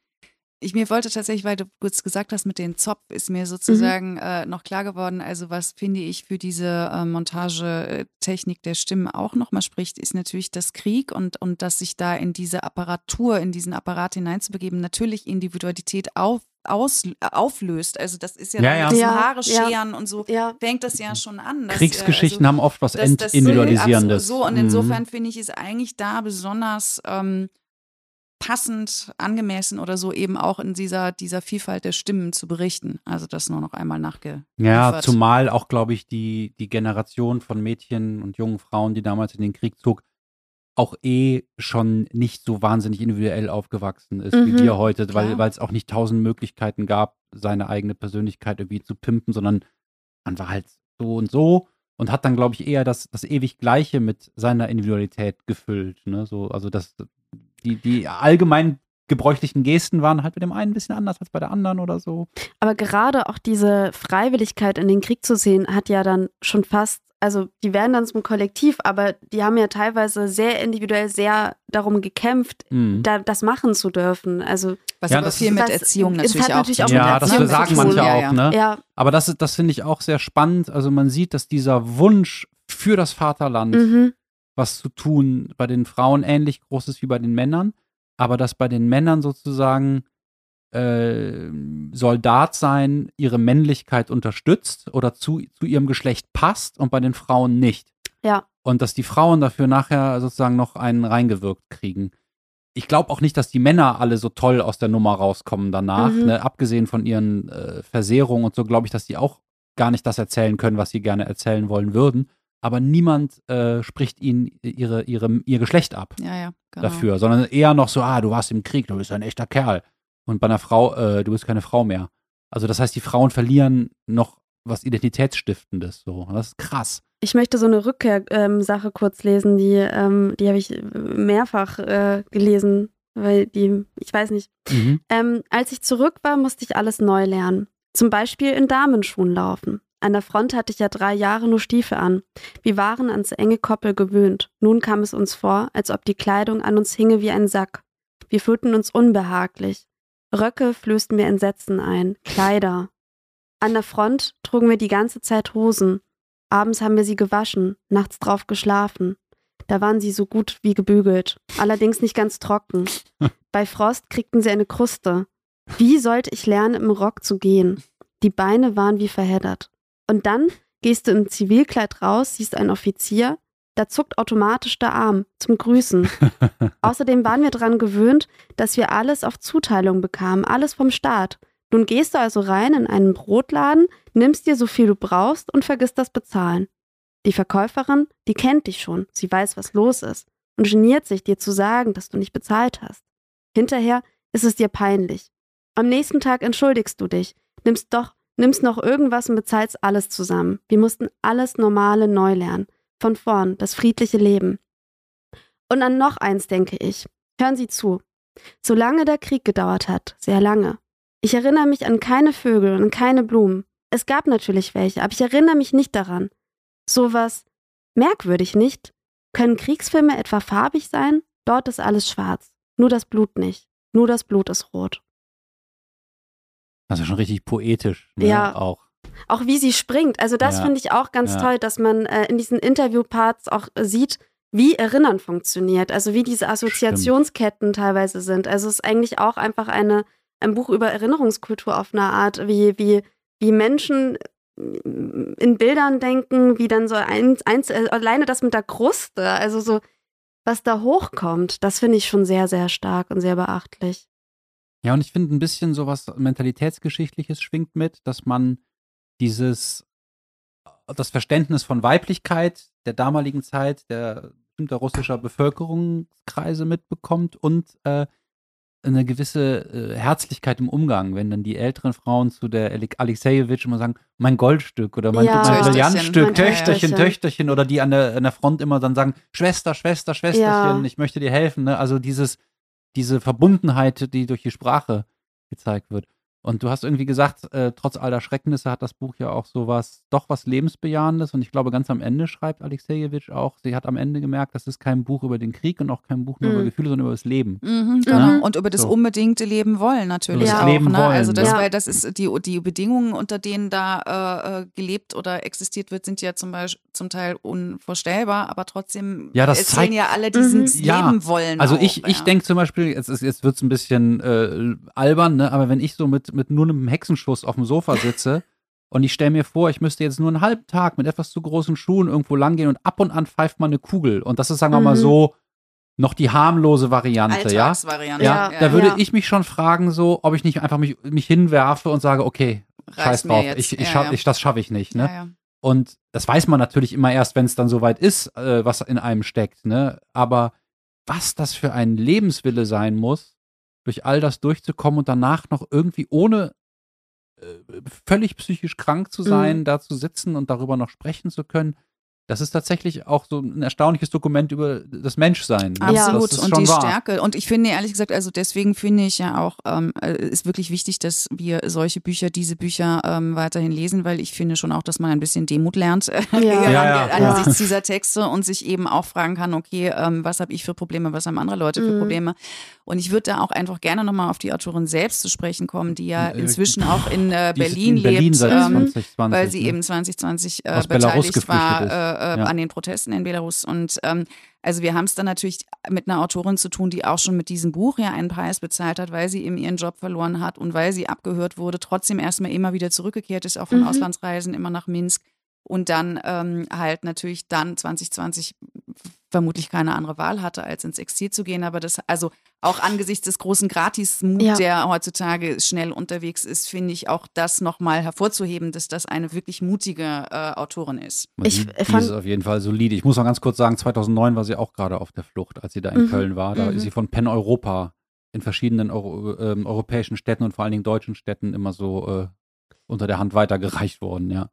Ich mir wollte tatsächlich, weil du kurz gesagt hast, mit dem Zopf ist mir sozusagen mhm. äh, noch klar geworden. Also was finde ich für diese äh, Montagetechnik der Stimmen auch nochmal spricht, ist natürlich das Krieg und, und dass sich da in diese Apparatur, in diesen Apparat hineinzubegeben, natürlich Individualität auf, aus, auflöst. Also das ist ja, ja, ja. ja, Haare scheren und so fängt das ja schon an. Dass, Kriegsgeschichten also, haben oft was Entindividualisierendes. So, und insofern mhm. finde ich es eigentlich da besonders ähm, passend, angemessen oder so eben auch in dieser, dieser Vielfalt der Stimmen zu berichten. Also das nur noch einmal nachge. Ja, zumal auch, glaube ich, die, die Generation von Mädchen und jungen Frauen, die damals in den Krieg zog, auch eh schon nicht so wahnsinnig individuell aufgewachsen ist mhm, wie wir heute, weil es auch nicht tausend Möglichkeiten gab, seine eigene Persönlichkeit irgendwie zu pimpen, sondern man war halt so und so und hat dann, glaube ich, eher das, das ewig Gleiche mit seiner Individualität gefüllt. Ne? So, also das, die, die allgemein gebräuchlichen Gesten waren halt mit dem einen ein bisschen anders als bei der anderen oder so. Aber gerade auch diese Freiwilligkeit in den Krieg zu sehen, hat ja dann schon fast, also die werden dann zum Kollektiv, aber die haben ja teilweise sehr individuell sehr darum gekämpft, mhm. da, das machen zu dürfen. Also was ja, aber viel mit Erziehung natürlich, auch. natürlich auch. Ja, das sagen manche ja, auch, ne? Ja. Aber das, das finde ich auch sehr spannend. Also man sieht, dass dieser Wunsch für das Vaterland mhm was zu tun bei den Frauen ähnlich groß ist wie bei den Männern, aber dass bei den Männern sozusagen äh, Soldat sein ihre Männlichkeit unterstützt oder zu, zu ihrem Geschlecht passt und bei den Frauen nicht. Ja. Und dass die Frauen dafür nachher sozusagen noch einen reingewirkt kriegen. Ich glaube auch nicht, dass die Männer alle so toll aus der Nummer rauskommen danach. Mhm. Ne? Abgesehen von ihren äh, Versehrungen und so, glaube ich, dass die auch gar nicht das erzählen können, was sie gerne erzählen wollen würden aber niemand äh, spricht ihnen ihre, ihre, ihr Geschlecht ab ja, ja, genau. dafür, sondern eher noch so, ah, du warst im Krieg, du bist ein echter Kerl. Und bei einer Frau, äh, du bist keine Frau mehr. Also das heißt, die Frauen verlieren noch was Identitätsstiftendes. So. Das ist krass. Ich möchte so eine Rückkehrsache ähm, kurz lesen, die, ähm, die habe ich mehrfach äh, gelesen, weil die, ich weiß nicht. Mhm. Ähm, als ich zurück war, musste ich alles neu lernen. Zum Beispiel in Damenschuhen laufen. An der Front hatte ich ja drei Jahre nur Stiefel an. Wir waren ans enge Koppel gewöhnt. Nun kam es uns vor, als ob die Kleidung an uns hinge wie ein Sack. Wir fühlten uns unbehaglich. Röcke flößten mir Entsetzen ein. Kleider. An der Front trugen wir die ganze Zeit Hosen. Abends haben wir sie gewaschen, nachts drauf geschlafen. Da waren sie so gut wie gebügelt, allerdings nicht ganz trocken. Bei Frost kriegten sie eine Kruste. Wie sollte ich lernen, im Rock zu gehen? Die Beine waren wie verheddert. Und dann gehst du im Zivilkleid raus, siehst einen Offizier, da zuckt automatisch der Arm zum Grüßen. Außerdem waren wir daran gewöhnt, dass wir alles auf Zuteilung bekamen, alles vom Staat. Nun gehst du also rein in einen Brotladen, nimmst dir so viel du brauchst und vergisst das Bezahlen. Die Verkäuferin, die kennt dich schon, sie weiß, was los ist und geniert sich, dir zu sagen, dass du nicht bezahlt hast. Hinterher ist es dir peinlich. Am nächsten Tag entschuldigst du dich, nimmst doch nimmst noch irgendwas und bezahlst alles zusammen. Wir mussten alles Normale neu lernen. Von vorn, das friedliche Leben. Und an noch eins denke ich. Hören Sie zu. Solange der Krieg gedauert hat, sehr lange. Ich erinnere mich an keine Vögel und keine Blumen. Es gab natürlich welche, aber ich erinnere mich nicht daran. Sowas merkwürdig nicht? Können Kriegsfilme etwa farbig sein? Dort ist alles schwarz. Nur das Blut nicht. Nur das Blut ist rot. Also schon richtig poetisch. Ne? Ja. Auch. Auch wie sie springt. Also das ja. finde ich auch ganz ja. toll, dass man äh, in diesen Interviewparts auch äh, sieht, wie Erinnern funktioniert. Also wie diese Assoziationsketten Stimmt. teilweise sind. Also es ist eigentlich auch einfach eine, ein Buch über Erinnerungskultur auf eine Art, wie, wie, wie Menschen in Bildern denken, wie dann so eins, eins, äh, alleine das mit der Kruste, also so, was da hochkommt, das finde ich schon sehr, sehr stark und sehr beachtlich. Ja, und ich finde ein bisschen so was Mentalitätsgeschichtliches schwingt mit, dass man dieses, das Verständnis von Weiblichkeit der damaligen Zeit, der bestimmter russischer Bevölkerungskreise mitbekommt und äh, eine gewisse äh, Herzlichkeit im Umgang, wenn dann die älteren Frauen zu der Alexejewitsch immer sagen, mein Goldstück oder mein, ja. mein Brillantstück, Töchterchen, Töchterchen oder die an der, an der Front immer dann sagen, Schwester, Schwester, Schwesterchen, ja. ich möchte dir helfen. Ne? Also dieses, diese Verbundenheit, die durch die Sprache gezeigt wird. Und du hast irgendwie gesagt, äh, trotz all der Schrecknisse hat das Buch ja auch sowas, doch was Lebensbejahendes. Und ich glaube, ganz am Ende schreibt Alexejewitsch auch, sie hat am Ende gemerkt, das ist kein Buch über den Krieg und auch kein Buch nur Mhm. über Gefühle, sondern über das Leben. Mhm, genau. Ja. Und über das So. unbedingte Leben wollen natürlich das auch. Leben ne? wollen, also das, ja. weil das ist die, die Bedingungen, unter denen da äh, äh, gelebt oder existiert wird, sind ja zum Beispiel zum Teil unvorstellbar, aber trotzdem Ja, das erzählen zeigt- ja alle dieses Mhm. Ja. Leben wollen. Also auch, ich, ich ja. denke zum Beispiel, jetzt, ist- jetzt wird es ein bisschen äh, albern, ne? aber wenn ich so mit, mit nur einem Hexenschuss auf dem Sofa sitze und ich stelle mir vor, ich müsste jetzt nur einen halben Tag mit etwas zu großen Schuhen irgendwo langgehen und ab und an pfeift man eine Kugel. Und das ist, sagen wir mal Mhm. so, noch die harmlose Variante, ja? Ja, Ja, da würde ja. ich mich schon fragen, so, ob ich nicht einfach mich, mich hinwerfe und sage, okay, scheiß Reicht mir drauf, ich, ich schaff. Ich, das schaffe ich nicht, ne? Und das weiß man natürlich immer erst, wenn es dann soweit ist, äh, was in einem steckt, ne? Aber was das für ein Lebenswille sein muss, durch all das durchzukommen und danach noch irgendwie ohne äh, völlig psychisch krank zu sein, Mhm. da zu sitzen und darüber noch sprechen zu können, das ist tatsächlich auch so ein erstaunliches Dokument über das Menschsein. ne? Absolut. Das ist und die wahr. Stärke. Und ich finde ehrlich gesagt, also deswegen finde ich ja auch, ähm, äh, ist wirklich wichtig, dass wir solche Bücher, diese Bücher ähm, weiterhin lesen, weil ich finde schon auch, dass man ein bisschen Demut lernt äh, Ja. Ja, ja, angesichts dieser Texte und sich eben auch fragen kann, okay, ähm, was habe ich für Probleme, was haben andere Leute für Mhm. Probleme. Und ich würde da auch einfach gerne nochmal auf die Autorin selbst zu sprechen kommen, die ja Äh, inzwischen auch in äh, Berlin, in Berlin lebt. seit ähm, 2020. weil sie ne? eben 2020 äh, Aus Belarus beteiligt war geflüchtet ist. äh, äh, Ja. an den Protesten in Belarus. Und ähm, also wir haben es dann natürlich mit einer Autorin zu tun, die auch schon mit diesem Buch ja einen Preis bezahlt hat, weil sie eben ihren Job verloren hat und weil sie abgehört wurde, trotzdem erstmal immer wieder zurückgekehrt ist, auch von Mhm. Auslandsreisen immer nach Minsk. Und dann ähm, halt natürlich dann 2020 vermutlich keine andere Wahl hatte, als ins Exil zu gehen. Aber das, also auch angesichts des großen Gratis-Mut, Ja. der heutzutage schnell unterwegs ist, finde ich auch das nochmal hervorzuheben, dass das eine wirklich mutige äh, Autorin ist. Ich die, die fand- ist auf jeden Fall solide. Ich muss noch ganz kurz sagen, 2009 war sie auch gerade auf der Flucht, als sie da in Mhm. Köln war. Da Mhm. ist sie von Penn Europa in verschiedenen Euro, ähm, europäischen Städten und vor allen Dingen deutschen Städten immer so äh, unter der Hand weitergereicht worden, ja.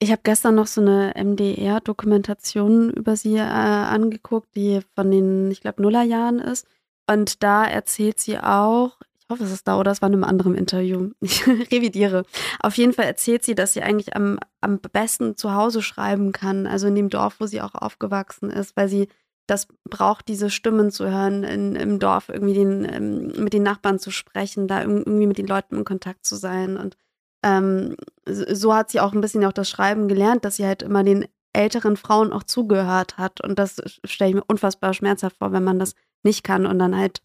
Ich habe gestern noch so eine MDR-Dokumentation über sie äh, angeguckt, die von den, ich glaube, Nullerjahren ist. Und da erzählt sie auch, ich hoffe, es ist da oder es war in einem anderen Interview. Ich revidiere. Auf jeden Fall erzählt sie, dass sie eigentlich am, am besten zu Hause schreiben kann, also in dem Dorf, wo sie auch aufgewachsen ist, weil sie das braucht, diese Stimmen zu hören in, im Dorf, irgendwie den, ähm, mit den Nachbarn zu sprechen, da irg- irgendwie mit den Leuten in Kontakt zu sein. Und ähm, so hat sie auch ein bisschen auch das Schreiben gelernt, dass sie halt immer den älteren Frauen auch zugehört hat. Und das stelle ich mir unfassbar schmerzhaft vor, wenn man das nicht kann und dann halt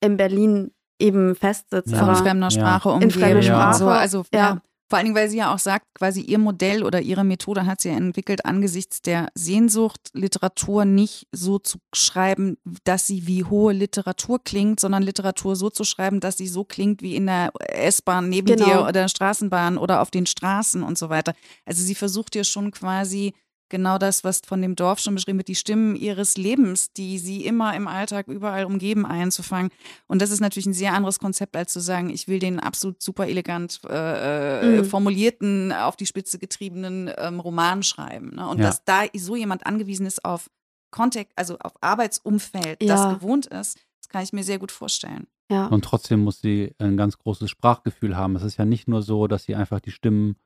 in Berlin eben festsitzt. Ja. von Aber fremder Ja. Sprache in umgeben. fremder Ja. und So. Sprache. Also ja. ja. Vor allen Dingen, weil sie ja auch sagt, quasi ihr Modell oder ihre Methode hat sie ja entwickelt, angesichts der Sehnsucht, Literatur nicht so zu schreiben, dass sie wie hohe Literatur klingt, sondern Literatur so zu schreiben, dass sie so klingt wie in der S-Bahn neben Genau. dir oder Straßenbahn oder auf den Straßen und so weiter. Also sie versucht dir schon quasi genau das, was von dem Dorf schon beschrieben wird, die Stimmen ihres Lebens, die sie immer im Alltag überall umgeben, einzufangen. Und das ist natürlich ein sehr anderes Konzept, als zu sagen, ich will den absolut super elegant äh, äh, Mhm. formulierten, auf die Spitze getriebenen ähm, Roman schreiben. Ne? Und Ja. dass da so jemand angewiesen ist auf Kontext, also auf Arbeitsumfeld, Ja. das gewohnt ist, das kann ich mir sehr gut vorstellen. ja. Und trotzdem muss sie ein ganz großes Sprachgefühl haben. Es ist ja nicht nur so, dass sie einfach die Stimmen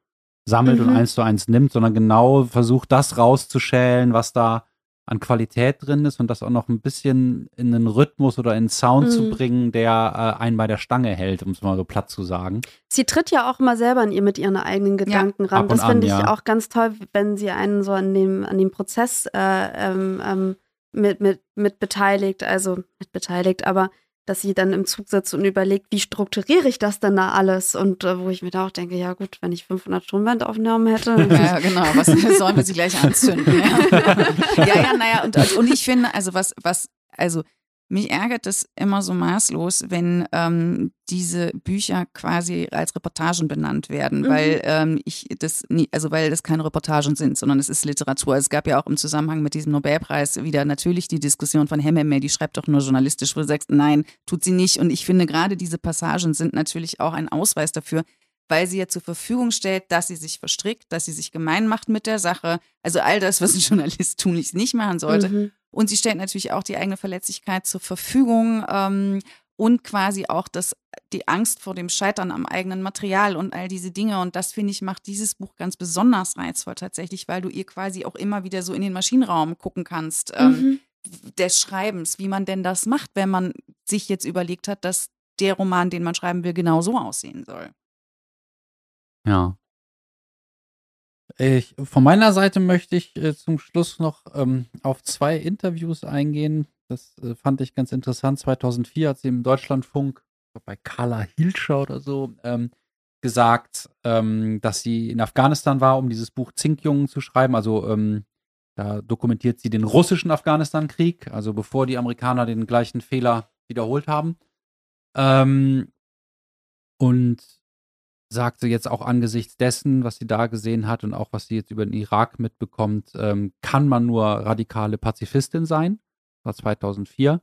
sammelt und Mhm. eins zu eins nimmt, sondern genau versucht, das rauszuschälen, was da an Qualität drin ist und das auch noch ein bisschen in einen Rhythmus oder in einen Sound zu Mhm. bringen, der äh, einen bei der Stange hält, um es mal so platt zu sagen. Sie tritt ja auch immer selber an ihr mit ihren eigenen Gedanken ran. ab und Das finde ich ja. auch ganz toll, wenn sie einen so an dem, an dem Prozess äh, ähm, ähm, mit, mit, mit beteiligt, also mit beteiligt, aber dass sie dann im Zug sitzt und überlegt, wie strukturiere ich das denn da alles? Und äh, wo ich mir da auch denke, ja gut, wenn ich 500 Stundenbandaufnahmen hätte. Ja, genau. Was sollen wir sie gleich anzünden? Ja, ja, ja naja, und, und ich finde, also was, was, also mich ärgert das immer so maßlos, wenn ähm, diese Bücher quasi als Reportagen benannt werden, Mhm. weil ähm, ich das nie, also weil das keine Reportagen sind, sondern es ist Literatur. Es gab ja auch im Zusammenhang mit diesem Nobelpreis wieder natürlich die Diskussion von Hemmeme, die schreibt doch nur journalistisch, wo du sagst, nein, tut sie nicht. Und ich finde gerade diese Passagen sind natürlich auch ein Ausweis dafür, weil sie ja zur Verfügung stellt, dass sie sich verstrickt, dass sie sich gemein macht mit der Sache. Also all das, was ein Journalist tunlichst nicht machen sollte. Mhm. Und sie stellt natürlich auch die eigene Verletzlichkeit zur Verfügung. Ähm, und quasi auch das, die Angst vor dem Scheitern am eigenen Material und all diese Dinge. Und das, finde ich, macht dieses Buch ganz besonders reizvoll tatsächlich, weil du ihr quasi auch immer wieder so in den Maschinenraum gucken kannst. Ähm, mhm. des Schreibens, wie man denn das macht, wenn man sich jetzt überlegt hat, dass der Roman, den man schreiben will, genau so aussehen soll. Ja. Ich, von meiner Seite möchte ich äh, zum Schluss noch ähm, auf zwei Interviews eingehen. Das äh, fand ich ganz interessant. 2004 hat sie im Deutschlandfunk bei Carla Hilscher oder so ähm, gesagt, ähm, dass sie in Afghanistan war, um dieses Buch Zinkjungen zu schreiben. Also ähm, da dokumentiert sie den russischen Afghanistan-Krieg, also bevor die Amerikaner den gleichen Fehler wiederholt haben. Ähm, und sagte jetzt auch angesichts dessen, was sie da gesehen hat und auch was sie jetzt über den Irak mitbekommt, ähm, kann man nur radikale Pazifistin sein. Das war 2004.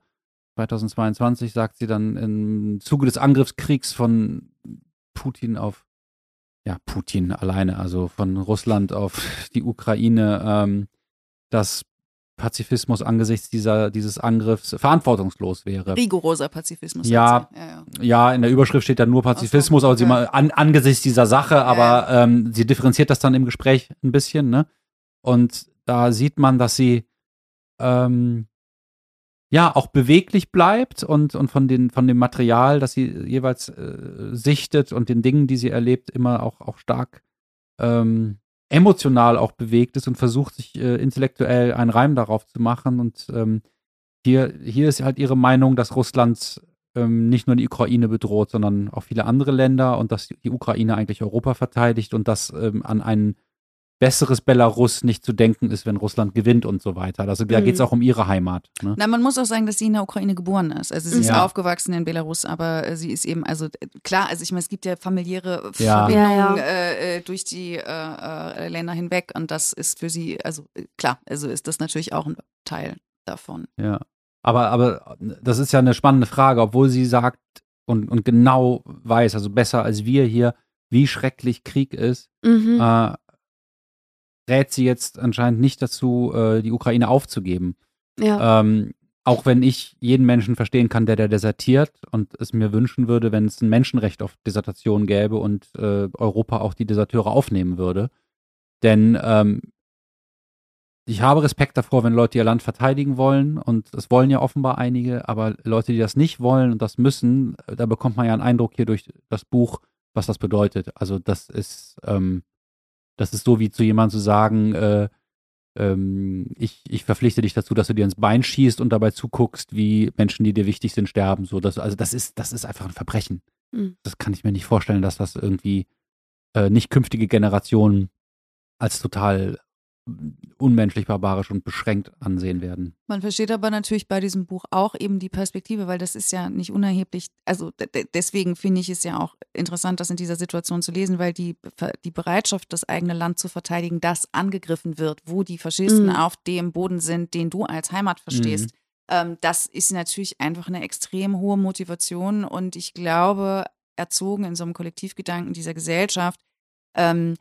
2022 sagt sie dann im Zuge des Angriffskriegs von Putin auf, ja, Putin alleine, also von Russland auf die Ukraine, ähm, dass Pazifismus angesichts dieser, dieses Angriffs verantwortungslos wäre. Rigoroser Pazifismus. Ja, ja, ja, ja. in der Überschrift steht ja nur Pazifismus, so, aber sie mal an, angesichts dieser Sache, aber ähm, sie differenziert das dann im Gespräch ein bisschen, ne? Und da sieht man, dass sie ähm, ja auch beweglich bleibt und, und von, den, von dem Material, das sie jeweils äh, sichtet und den Dingen, die sie erlebt, immer auch, auch stark ähm, emotional auch bewegt ist und versucht, sich äh, intellektuell einen Reim darauf zu machen. Und ähm, hier, hier ist halt ihre Meinung, dass Russland ähm, nicht nur die Ukraine bedroht, sondern auch viele andere Länder und dass die Ukraine eigentlich Europa verteidigt und dass ähm, an einen besseres Belarus nicht zu denken ist, wenn Russland gewinnt und so weiter. Also da geht es mhm. auch um ihre Heimat. Ne? Na, man muss auch sagen, dass sie in der Ukraine geboren ist. Also sie ist ja. aufgewachsen in Belarus, aber äh, sie ist eben, also klar, also ich meine, es gibt ja familiäre ja. Verbindungen ja, äh, äh, durch die äh, äh, Länder hinweg und das ist für sie, also äh, klar, also ist das natürlich auch ein Teil davon. Ja. Aber, aber das ist ja eine spannende Frage, obwohl sie sagt und, und genau weiß, also besser als wir hier, wie schrecklich Krieg ist. Mhm rät sie jetzt anscheinend nicht dazu, äh, die Ukraine aufzugeben. Ja. Ähm, auch wenn ich jeden Menschen verstehen kann, der der desertiert und es mir wünschen würde, wenn es ein Menschenrecht auf Desertation gäbe und äh, Europa auch die Deserteure aufnehmen würde. Denn ähm, ich habe Respekt davor, wenn Leute ihr Land verteidigen wollen und es wollen ja offenbar einige, aber Leute, die das nicht wollen und das müssen, da bekommt man ja einen Eindruck hier durch das Buch, was das bedeutet. Also das ist ähm, das ist so wie zu jemandem zu sagen, äh, ähm, ich, ich verpflichte dich dazu, dass du dir ins Bein schießt und dabei zuguckst, wie Menschen, die dir wichtig sind, sterben. So, das, also das ist, das ist einfach ein Verbrechen. Mhm. Das kann ich mir nicht vorstellen, dass das irgendwie äh, nicht künftige Generationen als total unmenschlich, barbarisch und beschränkt ansehen werden. Man versteht aber natürlich bei diesem Buch auch eben die Perspektive, weil das ist ja nicht unerheblich. Also deswegen finde ich es ja auch interessant, das in dieser Situation zu lesen, weil die, die Bereitschaft, das eigene Land zu verteidigen, das angegriffen wird, wo die Faschisten mhm. auf dem Boden sind, den du als Heimat verstehst. Mhm. Ähm, das ist natürlich einfach eine extrem hohe Motivation und ich glaube, erzogen in so einem Kollektivgedanken dieser Gesellschaft, ähm,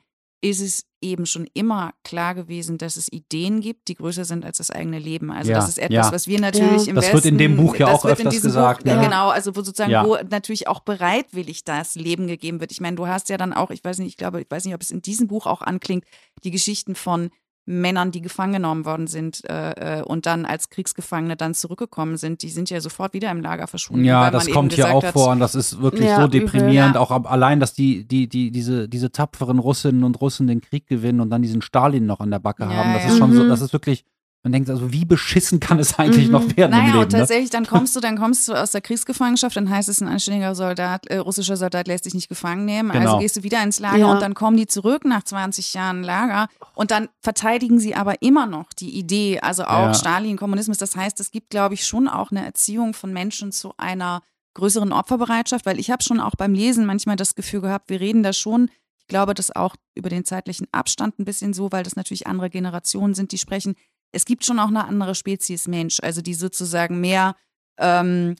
ist es eben schon immer klar gewesen, dass es Ideen gibt, die größer sind als das eigene Leben. Also ja, das ist etwas, ja. was wir natürlich ja. im Das Westen, wird in dem Buch ja auch öfters gesagt. Buch, ne? Genau, also wo sozusagen, wo natürlich auch bereitwillig das Leben gegeben wird. Ich meine, du hast ja dann auch, ich weiß nicht, ich glaube, ich weiß nicht, ob es in diesem Buch auch anklingt, die Geschichten von Männern, die gefangen genommen worden sind äh, äh, und dann als Kriegsgefangene dann zurückgekommen sind, die sind ja sofort wieder im Lager verschwunden. Ja, das kommt hier auch hat, vor und das ist wirklich ja, so deprimierend. Ja. Auch allein, dass die, die, die, diese, diese tapferen Russinnen und Russen den Krieg gewinnen und dann diesen Stalin noch an der Backe ja, haben. Das ist schon so, mhm. das ist wirklich man denkt also, wie beschissen kann es eigentlich mhm. noch werden naja, im Leben? und ne? tatsächlich, ne? dann kommst du, dann kommst du aus der Kriegsgefangenschaft, dann heißt es, ein anständiger Soldat, äh, russischer Soldat lässt sich nicht gefangen nehmen. Also genau. Also gehst du wieder ins Lager ja. und dann kommen die zurück nach 20 Jahren Lager und dann verteidigen sie aber immer noch die Idee, also auch ja. Stalin, Kommunismus. Das heißt, es gibt, glaube ich, schon auch eine Erziehung von Menschen zu einer größeren Opferbereitschaft, weil ich habe schon auch beim Lesen manchmal das Gefühl gehabt, wir reden da schon ich glaube, das auch über den zeitlichen Abstand ein bisschen so, weil das natürlich andere Generationen sind, die sprechen es gibt schon auch eine andere Spezies Mensch, also die sozusagen mehr ähm,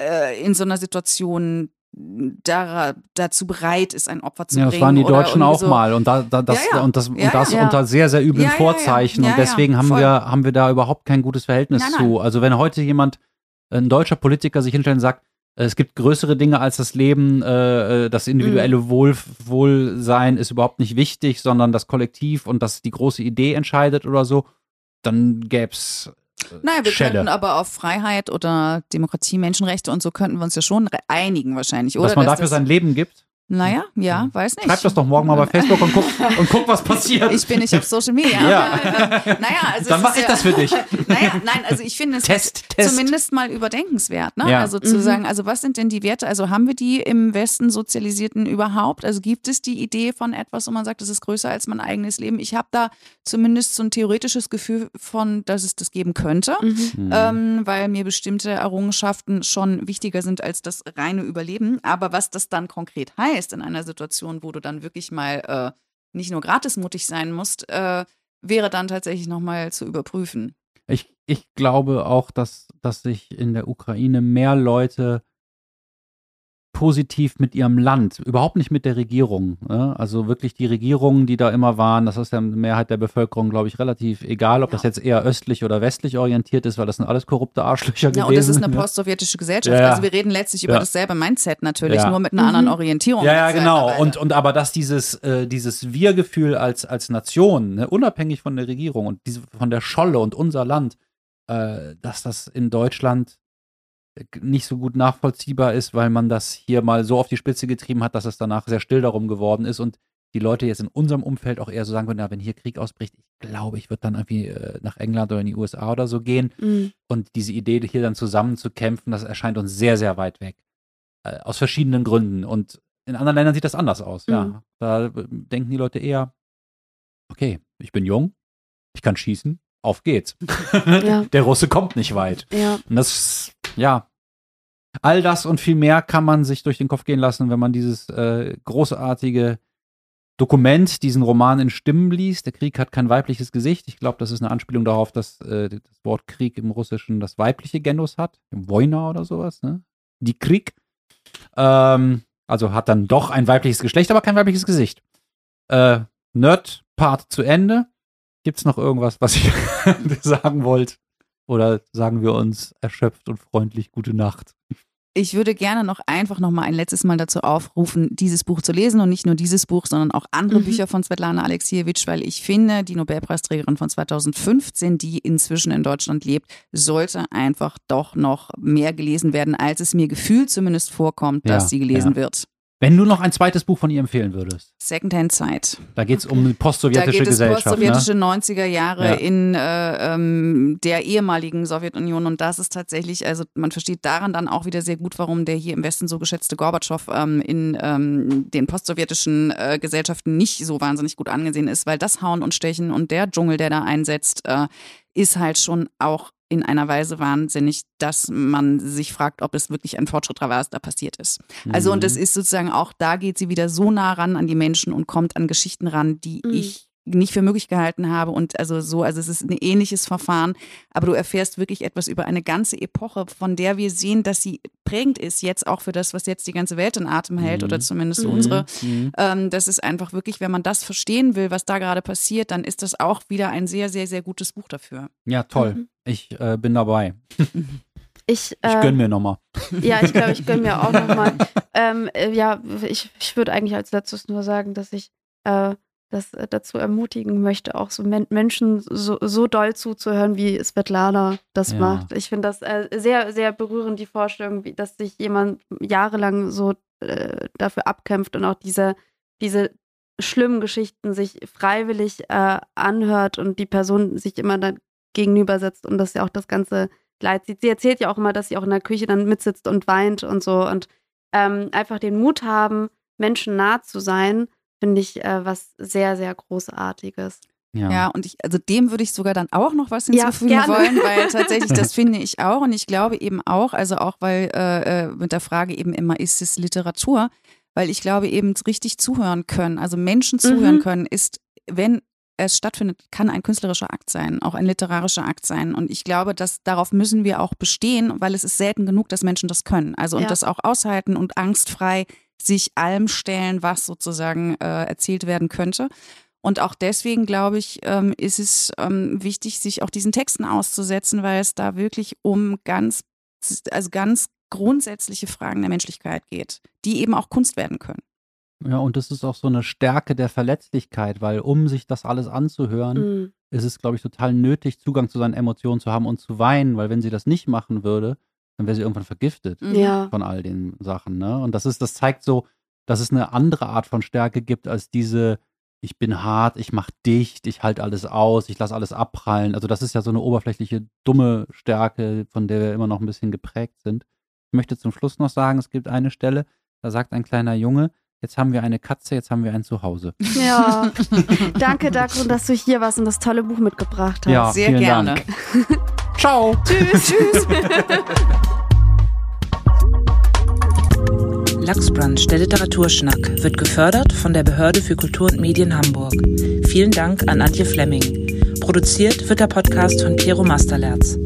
äh, in so einer Situation da, dazu bereit ist, ein Opfer zu ja, bringen. Ja, das waren die Deutschen auch so. mal und, da, da, das, ja, ja. und das, und das unter sehr, sehr üblen Vorzeichen und deswegen haben, wir, haben wir da überhaupt kein gutes Verhältnis nein, nein. zu. Also wenn heute jemand, ein deutscher Politiker sich hinstellt und sagt, Es gibt größere Dinge als das Leben. Äh, das individuelle mhm. Wohl, Wohlsein ist überhaupt nicht wichtig, sondern das Kollektiv und dass die große Idee entscheidet oder so. Dann gäbe es naja, wir Schelle. könnten aber auf Freiheit oder Demokratie, Menschenrechte und so könnten wir uns ja schon einigen wahrscheinlich, oder? Dass man dafür sein Leben gibt? Naja, ja, weiß nicht. Schreib das doch morgen mal bei Facebook und guck, und guck was passiert. Ich bin nicht auf Social Media. Ja. naja, also Dann mache ich ja, das für dich. Naja, nein, also ich finde es Test, Test. zumindest mal überdenkenswert. Ne? Ja. Also zu mhm. sagen, also was sind denn die Werte? Also haben wir die im Westen sozialisierten überhaupt? Also gibt es die Idee von etwas, wo man sagt, das ist größer als mein eigenes Leben? Ich habe da zumindest so ein theoretisches Gefühl von, dass es das geben könnte, mhm. mhm. ähm, weil mir bestimmte Errungenschaften schon wichtiger sind als das reine Überleben. Aber was das dann konkret heißt, heißt in einer Situation, wo du dann wirklich mal äh, nicht nur gratismutig sein musst, äh, wäre dann tatsächlich nochmal zu überprüfen. Ich, ich glaube auch, dass, dass sich in der Ukraine mehr Leute positiv mit ihrem Land, überhaupt nicht mit der Regierung. Ne? Also wirklich die Regierungen, die da immer waren, das ist der Mehrheit der Bevölkerung, glaube ich, relativ egal, ob ja. das jetzt eher östlich oder westlich orientiert ist, weil das sind alles korrupte Arschlöcher ja, gewesen. Ja, und das ist eine postsowjetische Gesellschaft. Ja, also wir reden letztlich über dasselbe Mindset natürlich, nur mit einer mhm. anderen Orientierung. Ja, ja, genau. Und, und aber dass dieses, äh, dieses Wir-Gefühl als, als Nation, ne, unabhängig von der Regierung und diese, von der Scholle und unser Land, äh, dass das in Deutschland nicht so gut nachvollziehbar ist, weil man das hier mal so auf die Spitze getrieben hat, dass es danach sehr still darum geworden ist und die Leute jetzt in unserem Umfeld auch eher so sagen würden, na, wenn hier Krieg ausbricht, ich glaube, ich würde dann irgendwie äh, nach England oder in die USA oder so gehen. Mhm. Und diese Idee, hier dann zusammen zu kämpfen, das erscheint uns sehr, sehr weit weg. Äh, aus verschiedenen Gründen. Und in anderen Ländern sieht das anders aus, mhm. ja. Da äh, denken die Leute eher, okay, ich bin jung, ich kann schießen, auf geht's. Ja. Der Russe kommt nicht weit. Ja. Und das, ja, All das und viel mehr kann man sich durch den Kopf gehen lassen, wenn man dieses äh, großartige Dokument, diesen Roman in Stimmen liest. Der Krieg hat kein weibliches Gesicht. Ich glaube, das ist eine Anspielung darauf, dass äh, das Wort Krieg im Russischen das weibliche Genus hat. Wojna oder sowas, ne? Die Krieg. Ähm, also hat dann doch ein weibliches Geschlecht, aber kein weibliches Gesicht. Äh, Nerd-Part zu Ende. Gibt es noch irgendwas, was ihr sagen wollt? Oder sagen wir uns erschöpft und freundlich gute Nacht? Ich würde gerne noch einfach noch mal ein letztes Mal dazu aufrufen, dieses Buch zu lesen und nicht nur dieses Buch, sondern auch andere mhm. Bücher von Svetlana Alexievich, weil ich finde, die Nobelpreisträgerin von 2015, die inzwischen in Deutschland lebt, sollte einfach doch noch mehr gelesen werden, als es mir gefühlt zumindest vorkommt, dass ja, sie gelesen ja. wird. Wenn du noch ein zweites Buch von ihr empfehlen würdest. Secondhand-Zeit. Da geht es um die postsowjetische da geht Gesellschaft. Es postsowjetische ne? 90er Jahre ja. in äh, ähm, der ehemaligen Sowjetunion. Und das ist tatsächlich, also man versteht daran dann auch wieder sehr gut, warum der hier im Westen so geschätzte Gorbatschow ähm, in ähm, den postsowjetischen äh, Gesellschaften nicht so wahnsinnig gut angesehen ist, weil das Hauen und Stechen und der Dschungel, der da einsetzt, äh, ist halt schon auch in einer Weise wahnsinnig, dass man sich fragt, ob es wirklich ein Fortschritt war, was da passiert ist. Also, und es mhm. ist sozusagen auch, da geht sie wieder so nah ran an die Menschen und kommt an Geschichten ran, die mhm. ich nicht für möglich gehalten habe und also so, also es ist ein ähnliches Verfahren, aber du erfährst wirklich etwas über eine ganze Epoche, von der wir sehen, dass sie prägend ist, jetzt auch für das, was jetzt die ganze Welt in Atem hält mhm. oder zumindest mhm. unsere. Mhm. Ähm, das ist einfach wirklich, wenn man das verstehen will, was da gerade passiert, dann ist das auch wieder ein sehr, sehr, sehr gutes Buch dafür. Ja, toll. Ich äh, bin dabei. Ich, äh, ich gönn mir nochmal. Ja, ich glaube, ich gönn mir auch nochmal. ähm, äh, ja, ich, ich würde eigentlich als letztes nur sagen, dass ich äh, das äh, dazu ermutigen möchte, auch so Men Menschen so, so doll zuzuhören, wie Svetlana das ja. macht. Ich finde das äh, sehr, sehr berührend, die Vorstellung, wie, dass sich jemand jahrelang so äh, dafür abkämpft und auch diese, diese schlimmen Geschichten sich freiwillig äh, anhört und die Person sich immer dann gegenübersetzt und dass sie auch das ganze Leid sieht. Sie erzählt ja auch immer, dass sie auch in der Küche dann mitsitzt und weint und so und ähm, einfach den Mut haben, Menschen nah zu sein finde ich äh, was sehr, sehr Großartiges. Ja. ja, und ich, also dem würde ich sogar dann auch noch was hinzufügen ja, wollen, weil tatsächlich, das finde ich auch. Und ich glaube eben auch, also auch weil äh, äh, mit der Frage eben immer, ist es Literatur? Weil ich glaube eben richtig zuhören können, also Menschen zuhören mhm. können, ist, wenn es stattfindet, kann ein künstlerischer Akt sein, auch ein literarischer Akt sein. Und ich glaube, dass darauf müssen wir auch bestehen, weil es ist selten genug, dass Menschen das können. Also und ja. das auch aushalten und angstfrei sich allem stellen, was sozusagen äh, erzählt werden könnte. Und auch deswegen, glaube ich, ähm, ist es ähm, wichtig, sich auch diesen Texten auszusetzen, weil es da wirklich um ganz, also ganz grundsätzliche Fragen der Menschlichkeit geht, die eben auch Kunst werden können. Ja, und das ist auch so eine Stärke der Verletzlichkeit, weil um sich das alles anzuhören, Mhm. ist es, glaube ich, total nötig, Zugang zu seinen Emotionen zu haben und zu weinen, weil wenn sie das nicht machen würde, dann wäre sie irgendwann vergiftet Mhm. Ja. von all den Sachen. Ne? Und das ist, das zeigt so, dass es eine andere Art von Stärke gibt als diese, ich bin hart, ich mach dicht, ich halte alles aus, ich lasse alles abprallen. Also das ist ja so eine oberflächliche, dumme Stärke, von der wir immer noch ein bisschen geprägt sind. Ich möchte zum Schluss noch sagen, es gibt eine Stelle, da sagt ein kleiner Junge, jetzt haben wir eine Katze, jetzt haben wir ein Zuhause. Ja. Danke, Dagrun, dass du hier warst und das tolle Buch mitgebracht hast. Ja, Sehr vielen gerne. Dank. Ciao. Tschüss, tschüss. Lachsbrunch, der Literaturschnack, wird gefördert von der Behörde für Kultur und Medien Hamburg. Vielen Dank an Antje Flemming. Produziert wird der Podcast von Piero Masterlerz.